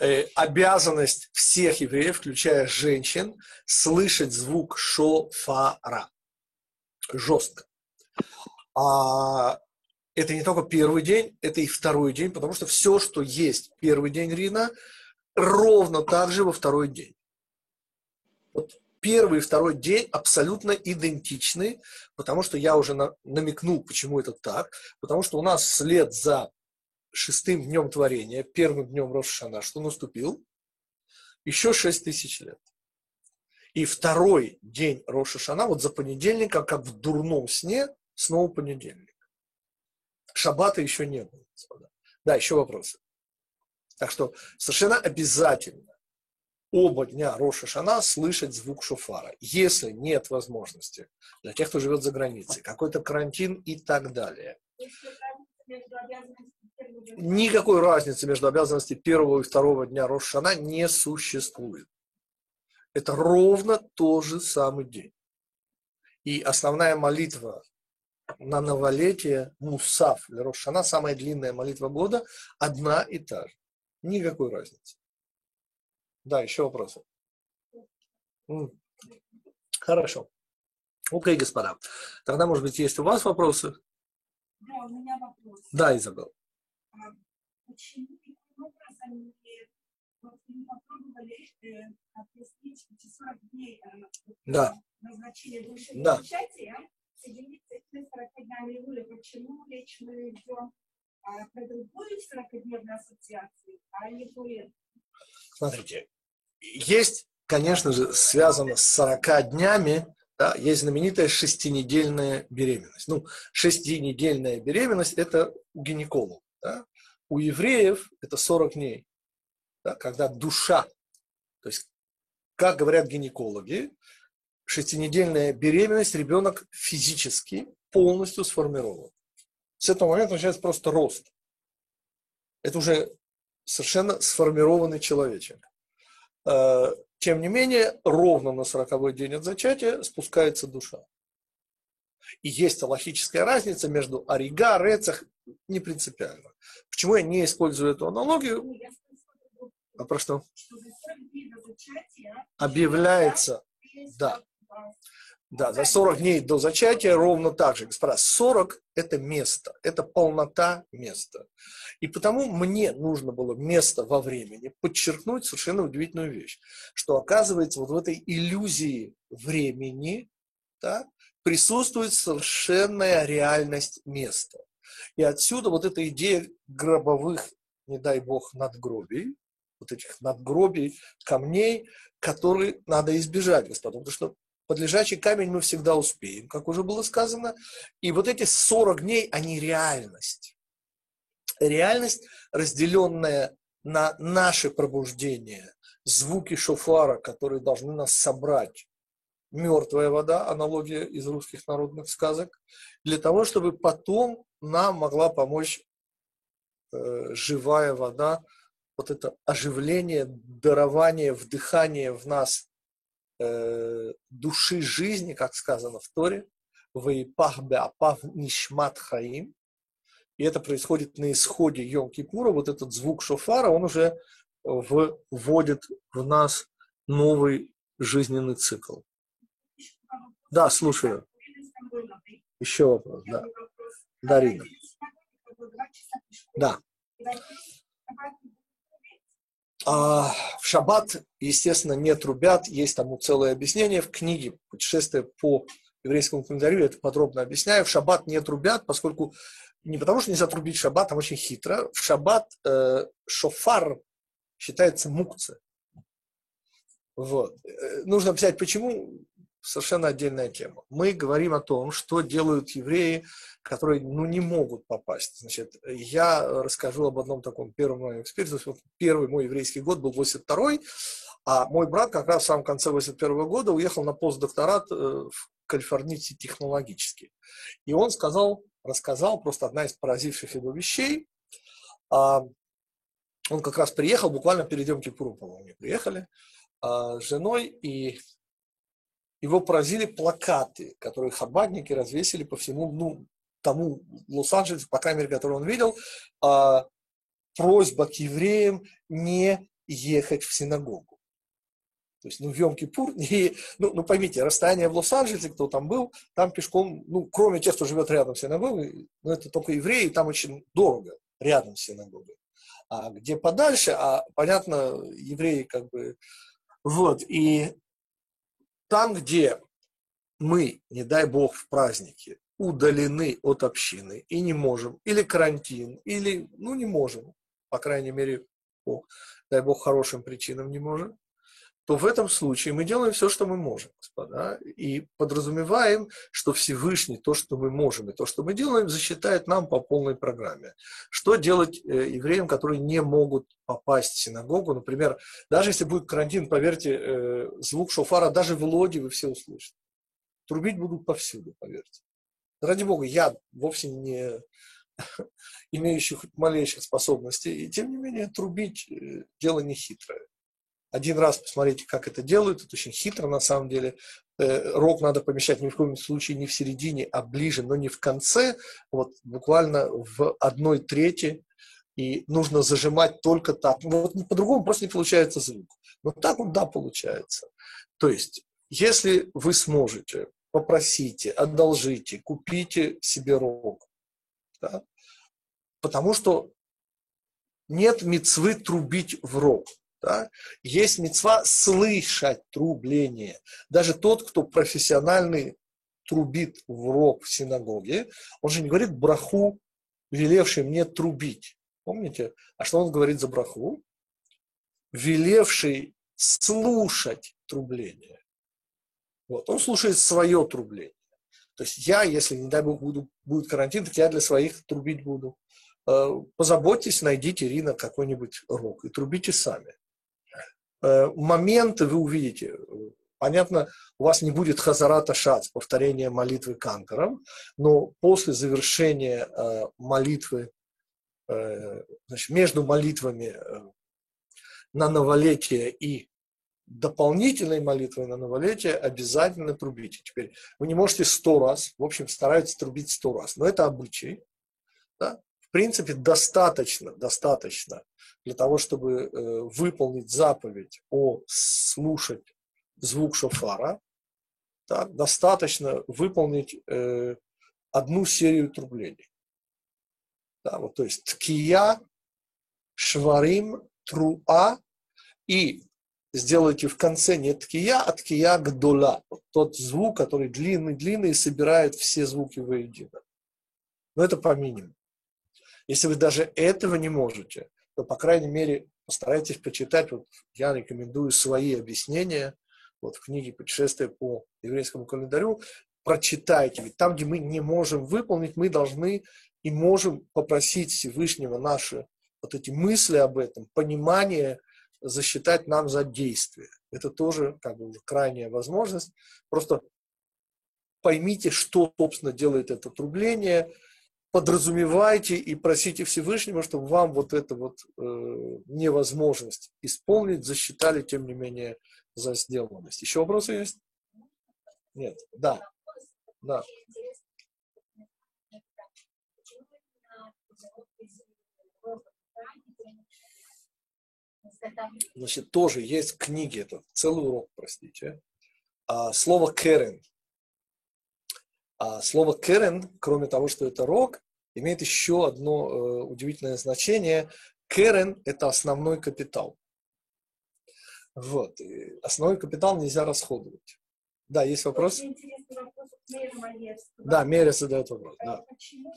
э, обязанность всех евреев, включая женщин, слышать звук шофара. Жестко. А это не только первый день, это и второй день, потому что все, что есть первый день Рина, ровно так же во второй день. Вот первый и второй день абсолютно идентичны, потому что я уже на, намекнул, почему это так, потому что у нас вслед за шестым днем творения, первым днем Рошана, что наступил, еще шесть тысяч лет. И второй день Рошашана, вот за понедельником, как в дурном сне, снова понедельник. Шаббата еще не было, господа. Да, еще вопросы. Так что совершенно обязательно оба дня Роша Шана слышать звук шофара. Если нет возможности для тех, кто живет за границей, какой-то карантин и так далее. Никакой разницы между обязанностями первого и второго дня Роша Шана не существует. Это ровно тот же самый день. И основная молитва на новолетие Мусав для Рошана, самая длинная молитва года, одна и та же. Никакой разницы. Да, еще вопросы? Хорошо. Окей, господа. Тогда, может быть, есть у вас вопросы? Да, у меня вопрос. Да, Изабел. А, почему таким образом вот вы попробовали э, объяснить 40 дней э, да. назначения да. соединиться с 40 днями Иуля? Почему речь мы идем а, про другую 40-дневную ассоциацию, а не этому? Смотрите, есть, конечно же, связано с 40 днями, да, есть знаменитая шестинедельная беременность. Ну, шестинедельная беременность – это у гинекологов. Да? У евреев это 40 дней, да, когда душа, то есть, как говорят гинекологи, шестинедельная беременность, ребенок физически полностью сформирован. С этого момента начинается просто рост. Это уже совершенно сформированный человечек. Э, тем не менее, ровно на сороковой день от зачатия спускается душа. И есть логическая разница между орига, рецах, не принципиально. Почему я не использую эту аналогию? А про что? Объявляется, да, да, за 40 дней до зачатия ровно так же. Господа, 40 – это место, это полнота места. И потому мне нужно было место во времени подчеркнуть совершенно удивительную вещь, что оказывается вот в этой иллюзии времени да, присутствует совершенная реальность места. И отсюда вот эта идея гробовых, не дай бог, надгробий, вот этих надгробий, камней, которые надо избежать, господа, потому что под лежачий камень мы всегда успеем, как уже было сказано. И вот эти 40 дней, они реальность. Реальность, разделенная на наше пробуждение, звуки шофара, которые должны нас собрать, мертвая вода, аналогия из русских народных сказок, для того, чтобы потом нам могла помочь э, живая вода, вот это оживление, дарование, вдыхание в нас э, души жизни, как сказано в Торе, «Ваипах беапав нишмат хаим», и это происходит на исходе Йом-Кипура, вот этот звук шофара, он уже вводит в нас новый жизненный цикл. Да, слушаю. Еще вопрос, да. Дарина. Да. А, в шаббат, естественно, не трубят, есть тому целое объяснение в книге «Путешествие по еврейскому календарю», я это подробно объясняю. В шаббат не трубят, поскольку не потому, что нельзя трубить в шаббат, там очень хитро. В шаббат э, шофар считается мукция. Вот. Э, нужно объяснять, почему, совершенно отдельная тема. Мы говорим о том, что делают евреи, которые ну, не могут попасть. Значит, я расскажу об одном таком первом моем эксперименте. Вот первый мой еврейский год был 82-й, а мой брат как раз в самом конце 81 -го года уехал на постдокторат э, в Калифорнийский технологический. И он сказал, рассказал просто одна из поразивших его вещей. А, он как раз приехал, буквально перед Йом Кипуром, по-моему, приехали а, с женой, и его поразили плакаты, которые хабадники развесили по всему, ну, тому Лос-Анджелесе, по крайней мере, который он видел, а, просьба к евреям не ехать в синагогу. То есть, ну, в Йом-Кипур, и, ну, ну, поймите, расстояние в Лос-Анджелесе, кто там был, там пешком, ну, кроме тех, кто живет рядом с синагогой, ну, это только евреи, там очень дорого рядом с синагогой. А где подальше, а, понятно, евреи как бы, вот, и там, где мы, не дай бог, в празднике удалены от общины и не можем, или карантин, или, ну, не можем, по крайней мере, по, дай бог, хорошим причинам не можем, то в этом случае мы делаем все, что мы можем, господа, и подразумеваем, что Всевышний то, что мы можем, и то, что мы делаем, засчитает нам по полной программе. Что делать э, евреям, которые не могут попасть в синагогу? Например, даже если будет карантин, поверьте, э, звук шофара даже в Лоде вы все услышите. Трубить будут повсюду, поверьте. Ради Бога, я вовсе не имеющий хоть малейших способностей, и тем не менее трубить э, дело не хитрое. Один раз посмотрите, как это делают, это очень хитро на самом деле. Э, рог надо помещать ни в коем случае не в середине, а ближе, но не в конце, вот буквально в одной трети, и нужно зажимать только так. Ну, вот по-другому просто не получается звук. Но так вот да, получается. То есть, если вы сможете, попросите, одолжите, купите себе рог. Да? Потому что нет мецвы трубить в рог. Да? Есть мецва слышать трубление. Даже тот, кто профессиональный трубит в рог в синагоге, он же не говорит браху, велевший мне трубить. Помните? А что он говорит за браху? Велевший слушать трубление. Вот. Он слушает свое трубление. То есть я, если, не дай бог, буду, будет карантин, так я для своих трубить буду. Э, позаботьтесь, найдите, Ирина, какой-нибудь рог и трубите сами. Э, моменты вы увидите. Понятно, у вас не будет хазарата шац, повторения молитвы кантором, но после завершения э, молитвы, э, значит, между молитвами на новолетие и дополнительной молитвой на новолетие обязательно трубите. Теперь вы не можете сто раз, в общем, старайтесь трубить сто раз, но это обычай. Да? В принципе, достаточно, достаточно для того, чтобы э, выполнить заповедь о слушать звук шофара, так, достаточно выполнить э, одну серию трублений. Да, вот, то есть ткия, шварим, труа и сделайте в конце не ткия, а ткия гдола. Вот тот звук, который длинный-длинный и собирает все звуки воедино. Но это по минимуму. Если вы даже этого не можете, то, по крайней мере, постарайтесь почитать. Вот я рекомендую свои объяснения вот в книге «Путешествие по еврейскому календарю». Прочитайте. Ведь там, где мы не можем выполнить, мы должны и можем попросить Всевышнего наши вот эти мысли об этом, понимание засчитать нам за действие. Это тоже как бы уже крайняя возможность. Просто поймите, что, собственно, делает это трубление – подразумевайте и просите Всевышнего, чтобы вам вот эту вот э, невозможность исполнить засчитали, тем не менее, за сделанность. Еще вопросы есть? Нет. Да. Да. Значит, тоже есть книги, это целый урок, простите. А, слово «керен» А слово «керен», кроме того, что это рог, имеет еще одно э, удивительное значение. Керен – это основной капитал. Вот. И основной капитал нельзя расходовать. Да, есть вопрос? вопрос да, Меря задает вопрос. Да. Почему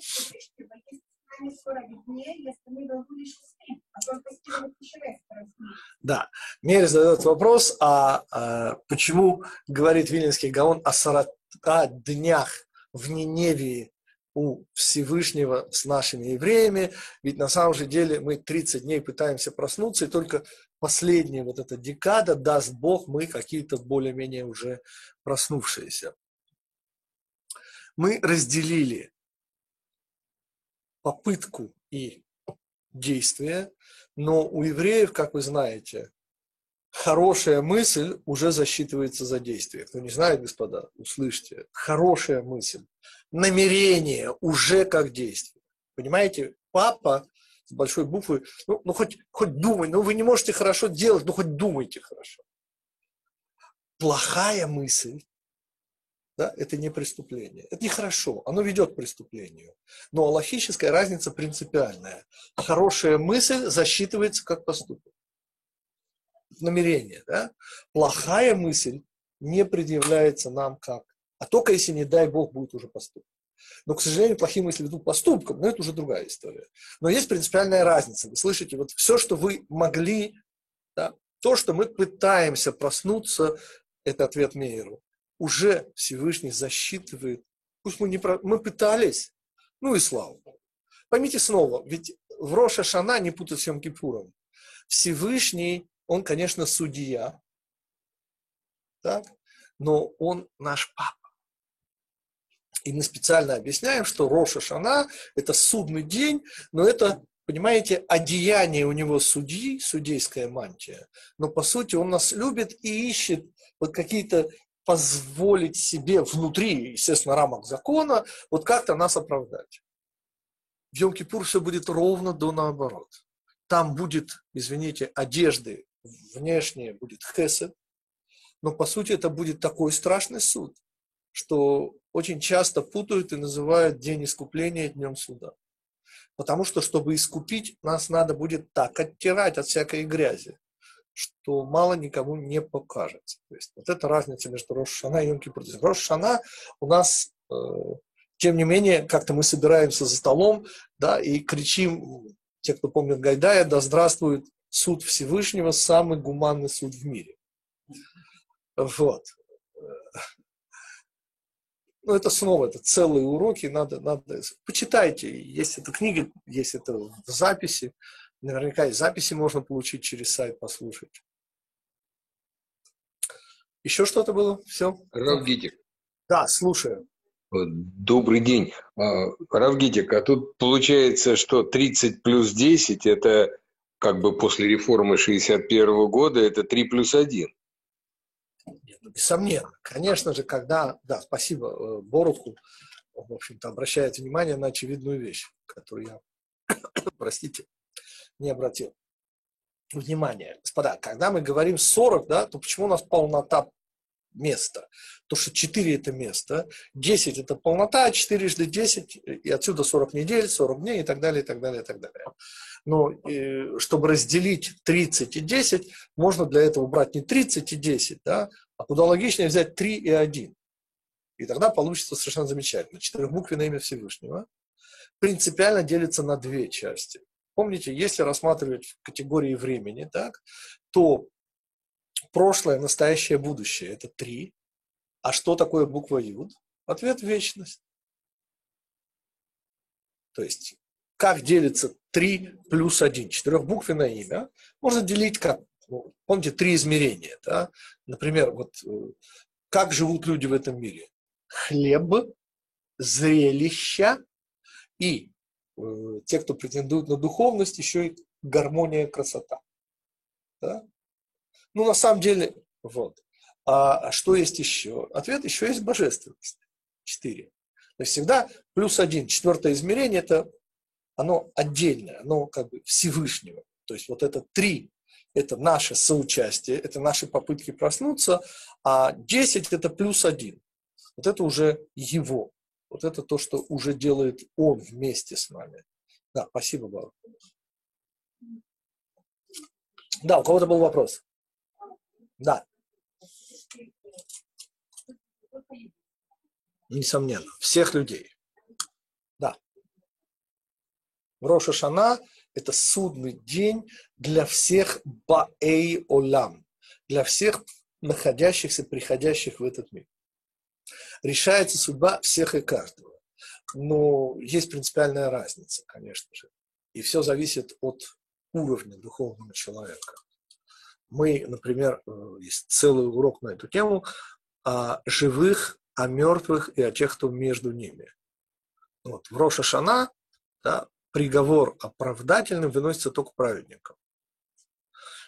да, Меря задает вопрос, а, а почему говорит Вильнинский Гаон о 40 днях в Ниневии у Всевышнего с нашими евреями, ведь на самом же деле мы 30 дней пытаемся проснуться, и только последняя вот эта декада, даст Бог, мы какие-то более-менее уже проснувшиеся. Мы разделили попытку и действие, но у евреев, как вы знаете, хорошая мысль уже засчитывается за действие. Кто не знает, господа, услышьте, хорошая мысль намерение уже как действие. Понимаете, папа с большой буквы, ну, ну хоть, хоть думай, ну вы не можете хорошо делать, ну хоть думайте хорошо. Плохая мысль, да, это не преступление. Это нехорошо, оно ведет к преступлению. Но логическая разница принципиальная. Хорошая мысль засчитывается как поступок. Намерение. Да? Плохая мысль не предъявляется нам как. А только если, не дай Бог, будет уже поступок. Но, к сожалению, плохие мысли ведут поступкам, но это уже другая история. Но есть принципиальная разница. Вы слышите, вот все, что вы могли, да, то, что мы пытаемся проснуться, это ответ Мейеру. Уже Всевышний засчитывает. Пусть мы не про... мы пытались, ну и слава Богу. Поймите снова, ведь в Роша Шана не путать с Йом Кипуром. Всевышний, он, конечно, судья, так? но он наш папа. И мы специально объясняем, что Роша Шана – это судный день, но это, понимаете, одеяние у него судьи, судейская мантия. Но, по сути, он нас любит и ищет вот какие-то позволить себе внутри, естественно, рамок закона, вот как-то нас оправдать. В Йом-Кипур все будет ровно до наоборот. Там будет, извините, одежды внешние, будет хесед, но по сути это будет такой страшный суд, что очень часто путают и называют день искупления днем суда. Потому что, чтобы искупить, нас надо будет так оттирать от всякой грязи, что мало никому не покажется. То есть вот это разница между Рошана и Йом-Кипур. Рошана у нас, э, тем не менее, как-то мы собираемся за столом, да, и кричим, те, кто помнит Гайдая, да здравствует суд Всевышнего, самый гуманный суд в мире. Вот ну, это снова, это целые уроки, надо, надо, почитайте, есть эта книга, есть это в записи, наверняка и записи можно получить через сайт, послушать. Еще что-то было? Все? Равгитик. Да, слушаю. Добрый день. А, Равгитик, а тут получается, что 30 плюс 10 это как бы после реформы 61 года это 3 плюс 1. Несомненно. Конечно же, когда, да, спасибо э, Боруху, он, в общем-то, обращает внимание на очевидную вещь, которую я, простите, не обратил внимания. Господа, когда мы говорим 40, да, то почему у нас полнота места? То, что 4 это место, 10 это полнота, 4 жды 10, и отсюда 40 недель, 40 дней и так далее, и так далее, и так далее. Но э, чтобы разделить 30 и 10, можно для этого брать не 30 и 10, да, а куда логичнее взять 3 и 1. И тогда получится совершенно замечательно. Четырехбуквенное имя Всевышнего принципиально делится на две части. Помните, если рассматривать в категории времени, так, то прошлое, настоящее, будущее – это три. А что такое буква Юд? Ответ – вечность. То есть, как делится 3 плюс 1? Четырехбуквенное имя можно делить как ну, помните, три измерения. Да? Например, вот э, как живут люди в этом мире? Хлеб, зрелища и э, те, кто претендует на духовность, еще и гармония, красота. Да? Ну, на самом деле, вот. А что есть еще? Ответ еще есть божественность. Четыре. То есть всегда плюс один. Четвертое измерение – это оно отдельное, оно как бы Всевышнего. То есть вот это три это наше соучастие, это наши попытки проснуться, а 10 это плюс один. Вот это уже его. Вот это то, что уже делает он вместе с нами. Да, спасибо, Баба. Да, у кого-то был вопрос. Да. Несомненно, всех людей. Да. Роша Шана это судный день для всех баэй олам, для всех находящихся, приходящих в этот мир. Решается судьба всех и каждого. Но есть принципиальная разница, конечно же. И все зависит от уровня духовного человека. Мы, например, э, есть целый урок на эту тему о живых, о мертвых и о тех, кто между ними. Вот, в Роша Шана да, приговор оправдательным выносится только праведникам.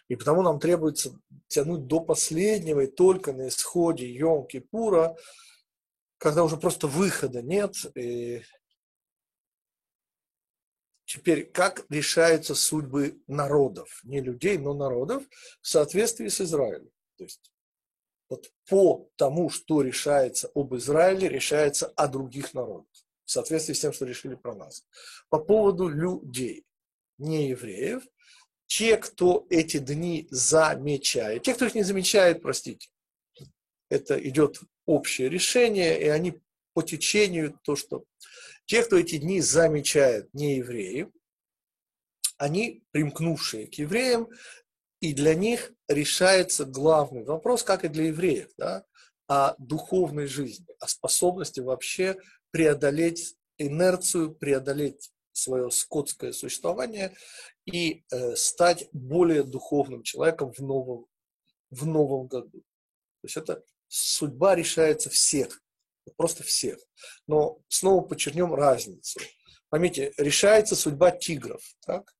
И потому нам требуется тянуть до последнего и только на исходе Йом-Кипура, когда уже просто выхода нет. И теперь, как решаются судьбы народов, не людей, но народов, в соответствии с Израилем. То есть вот по тому, что решается об Израиле, решается о других народах, в соответствии с тем, что решили про нас. По поводу людей, не евреев, те, кто эти дни замечает, те, кто их не замечает, простите, это идет общее решение, и они по течению, то, что те, кто эти дни замечает не евреи, они, примкнувшие к евреям, и для них решается главный вопрос, как и для евреев, да, о духовной жизни, о способности вообще преодолеть инерцию, преодолеть свое скотское существование и э, стать более духовным человеком в новом, в новом году. То есть это судьба решается всех, просто всех. Но снова подчеркнем разницу. Поймите, решается судьба тигров. Так?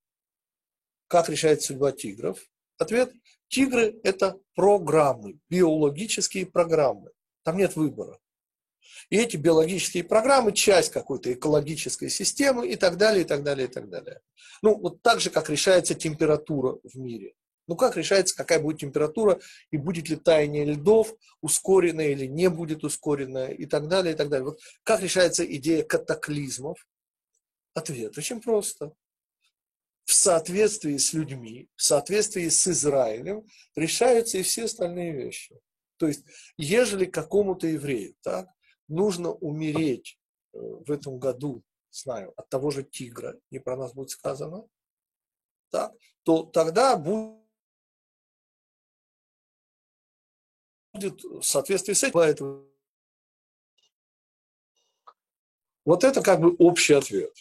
Как решается судьба тигров? Ответ – тигры – это программы, биологические программы. Там нет выбора. И эти биологические программы – часть какой-то экологической системы и так далее, и так далее, и так далее. Ну, вот так же, как решается температура в мире. Ну, как решается, какая будет температура, и будет ли таяние льдов ускоренное или не будет ускоренное, и так далее, и так далее. Вот как решается идея катаклизмов? Ответ очень просто. В соответствии с людьми, в соответствии с Израилем решаются и все остальные вещи. То есть, ежели какому-то еврею так, нужно умереть э, в этом году, знаю, от того же тигра, не про нас будет сказано, так, то тогда будет в соответствии с этим. Вот это как бы общий ответ.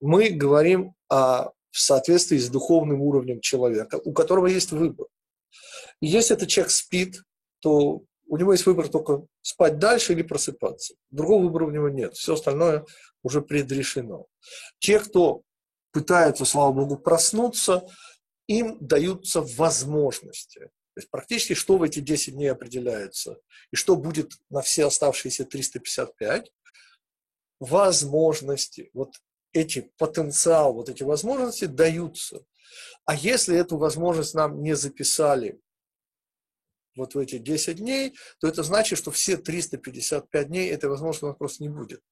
Мы говорим о в соответствии с духовным уровнем человека, у которого есть выбор. И если этот человек спит, то у него есть выбор только спать дальше или просыпаться. Другого выбора у него нет. Все остальное уже предрешено. Те, кто пытаются, слава богу, проснуться, им даются возможности. То есть практически что в эти 10 дней определяется и что будет на все оставшиеся 355, возможности, вот эти потенциал, вот эти возможности даются. А если эту возможность нам не записали вот в эти 10 дней, то это значит, что все 355 дней этой возможности у нас просто не будет.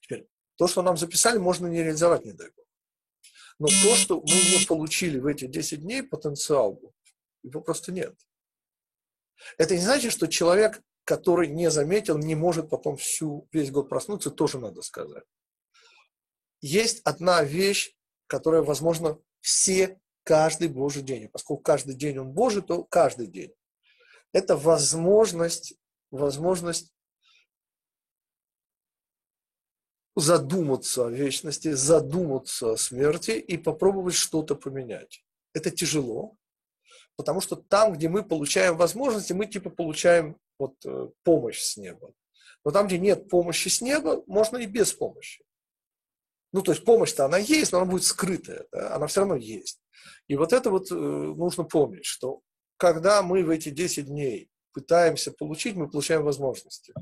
Теперь, то, что нам записали, можно не реализовать, не дай бог. Но то, что мы не получили в эти 10 дней, потенциал, его просто нет. Это не значит, что человек, который не заметил, не может потом всю, весь год проснуться, тоже надо сказать. Есть одна вещь, которая, возможно, все каждый Божий день. поскольку каждый день он Божий, то каждый день это возможность, возможность задуматься о вечности, задуматься о смерти и попробовать что-то поменять. Это тяжело, потому что там, где мы получаем возможности, мы типа получаем вот, э, помощь с неба. Но там, где нет помощи с неба, можно и без помощи. Ну, то есть помощь-то она есть, но она будет скрытая, да? она все равно есть. И вот это вот э, нужно помнить, что когда мы в эти 10 дней пытаемся получить, мы получаем возможности.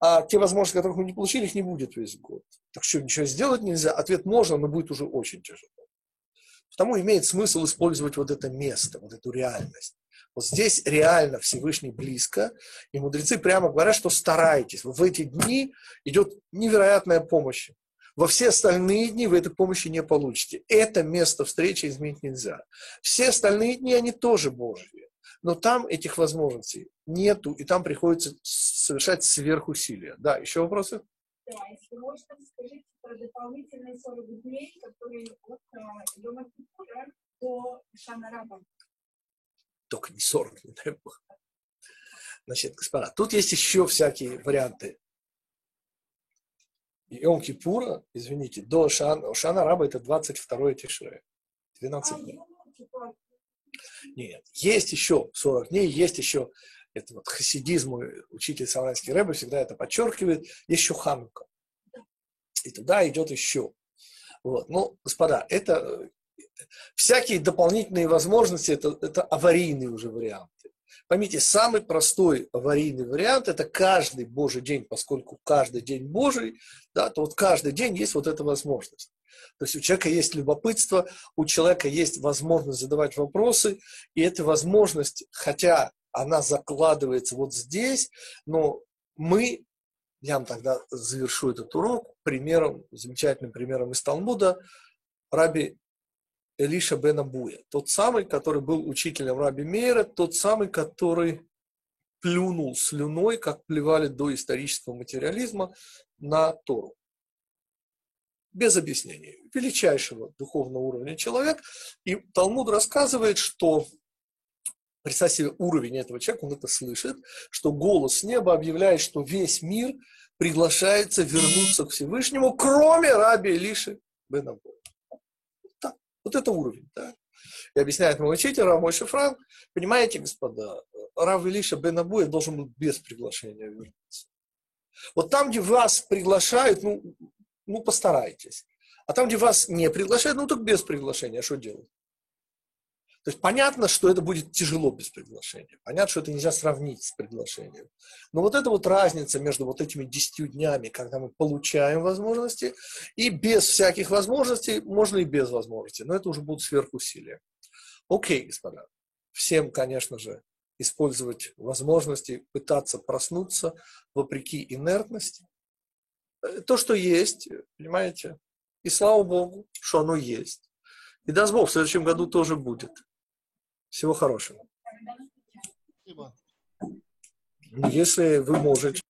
А те возможности, которых мы не получили, их не будет весь год. Так что ничего сделать нельзя. Ответ можно, но будет уже очень тяжело. Потому имеет смысл использовать вот это место, вот эту реальность. Вот здесь реально Всевышний близко, и мудрецы прямо говорят, что старайтесь. В эти дни идет невероятная помощь. Во все остальные дни вы этой помощи не получите. Это место встречи изменить нельзя. Все остальные дни, они тоже Божьи. Но там этих возможностей нету, и там приходится совершать сверхусилия. Да, еще вопросы? Да, если можно, скажите про дополнительные 40 дней, которые от Йома Кипура до Шанараба. Только не 40, не дай бог. Значит, господа, тут есть еще всякие варианты Йом Кипура, извините, до Шан, Шана Раба это 22 Тишре, 12 дней. Нет, есть еще 40 дней, есть еще это вот хасидизм, учитель Савранский Рэбе всегда это подчеркивает, есть еще Ханука. И туда идет еще. Вот. Ну, господа, это всякие дополнительные возможности, это, это аварийные уже варианты. Поймите, самый простой аварийный вариант – это каждый Божий день, поскольку каждый день Божий, да, то вот каждый день есть вот эта возможность. То есть у человека есть любопытство, у человека есть возможность задавать вопросы, и эта возможность, хотя она закладывается вот здесь, но мы, я тогда завершу этот урок примером, замечательным примером из Талмуда, Раби Элиша бен Абуя, тот самый, который был учителем Раби Мейра, тот самый, который плюнул слюной, как плевали до исторического материализма, на Тору. Без объяснений. Величайшего духовного уровня человек. И Талмуд рассказывает, что представь себе уровень этого человека, он это слышит, что голос неба объявляет, что весь мир приглашается вернуться к Всевышнему, кроме раби Илиши бен Абуя. Вот это уровень. Да? И объясняет мой учитель Рамой Шифран, понимаете, господа, Рав Илиша Бен Абуя должен был без приглашения вернуться. Вот там, где вас приглашают, ну, ну постарайтесь. А там, где вас не приглашают, ну так без приглашения, а что делать? То есть понятно, что это будет тяжело без приглашения. Понятно, что это нельзя сравнить с приглашением. Но вот эта вот разница между вот этими десятью днями, когда мы получаем возможности, и без всяких возможностей, можно и без возможностей, но это уже будут сверхусилия. Окей, господа. Всем, конечно же, использовать возможности, пытаться проснуться вопреки инертности. Э, то, что есть, понимаете, и слава Богу, что оно есть. И даст Бог, в следующем году тоже будет. Всего хорошего. Спасибо. Если вы можете.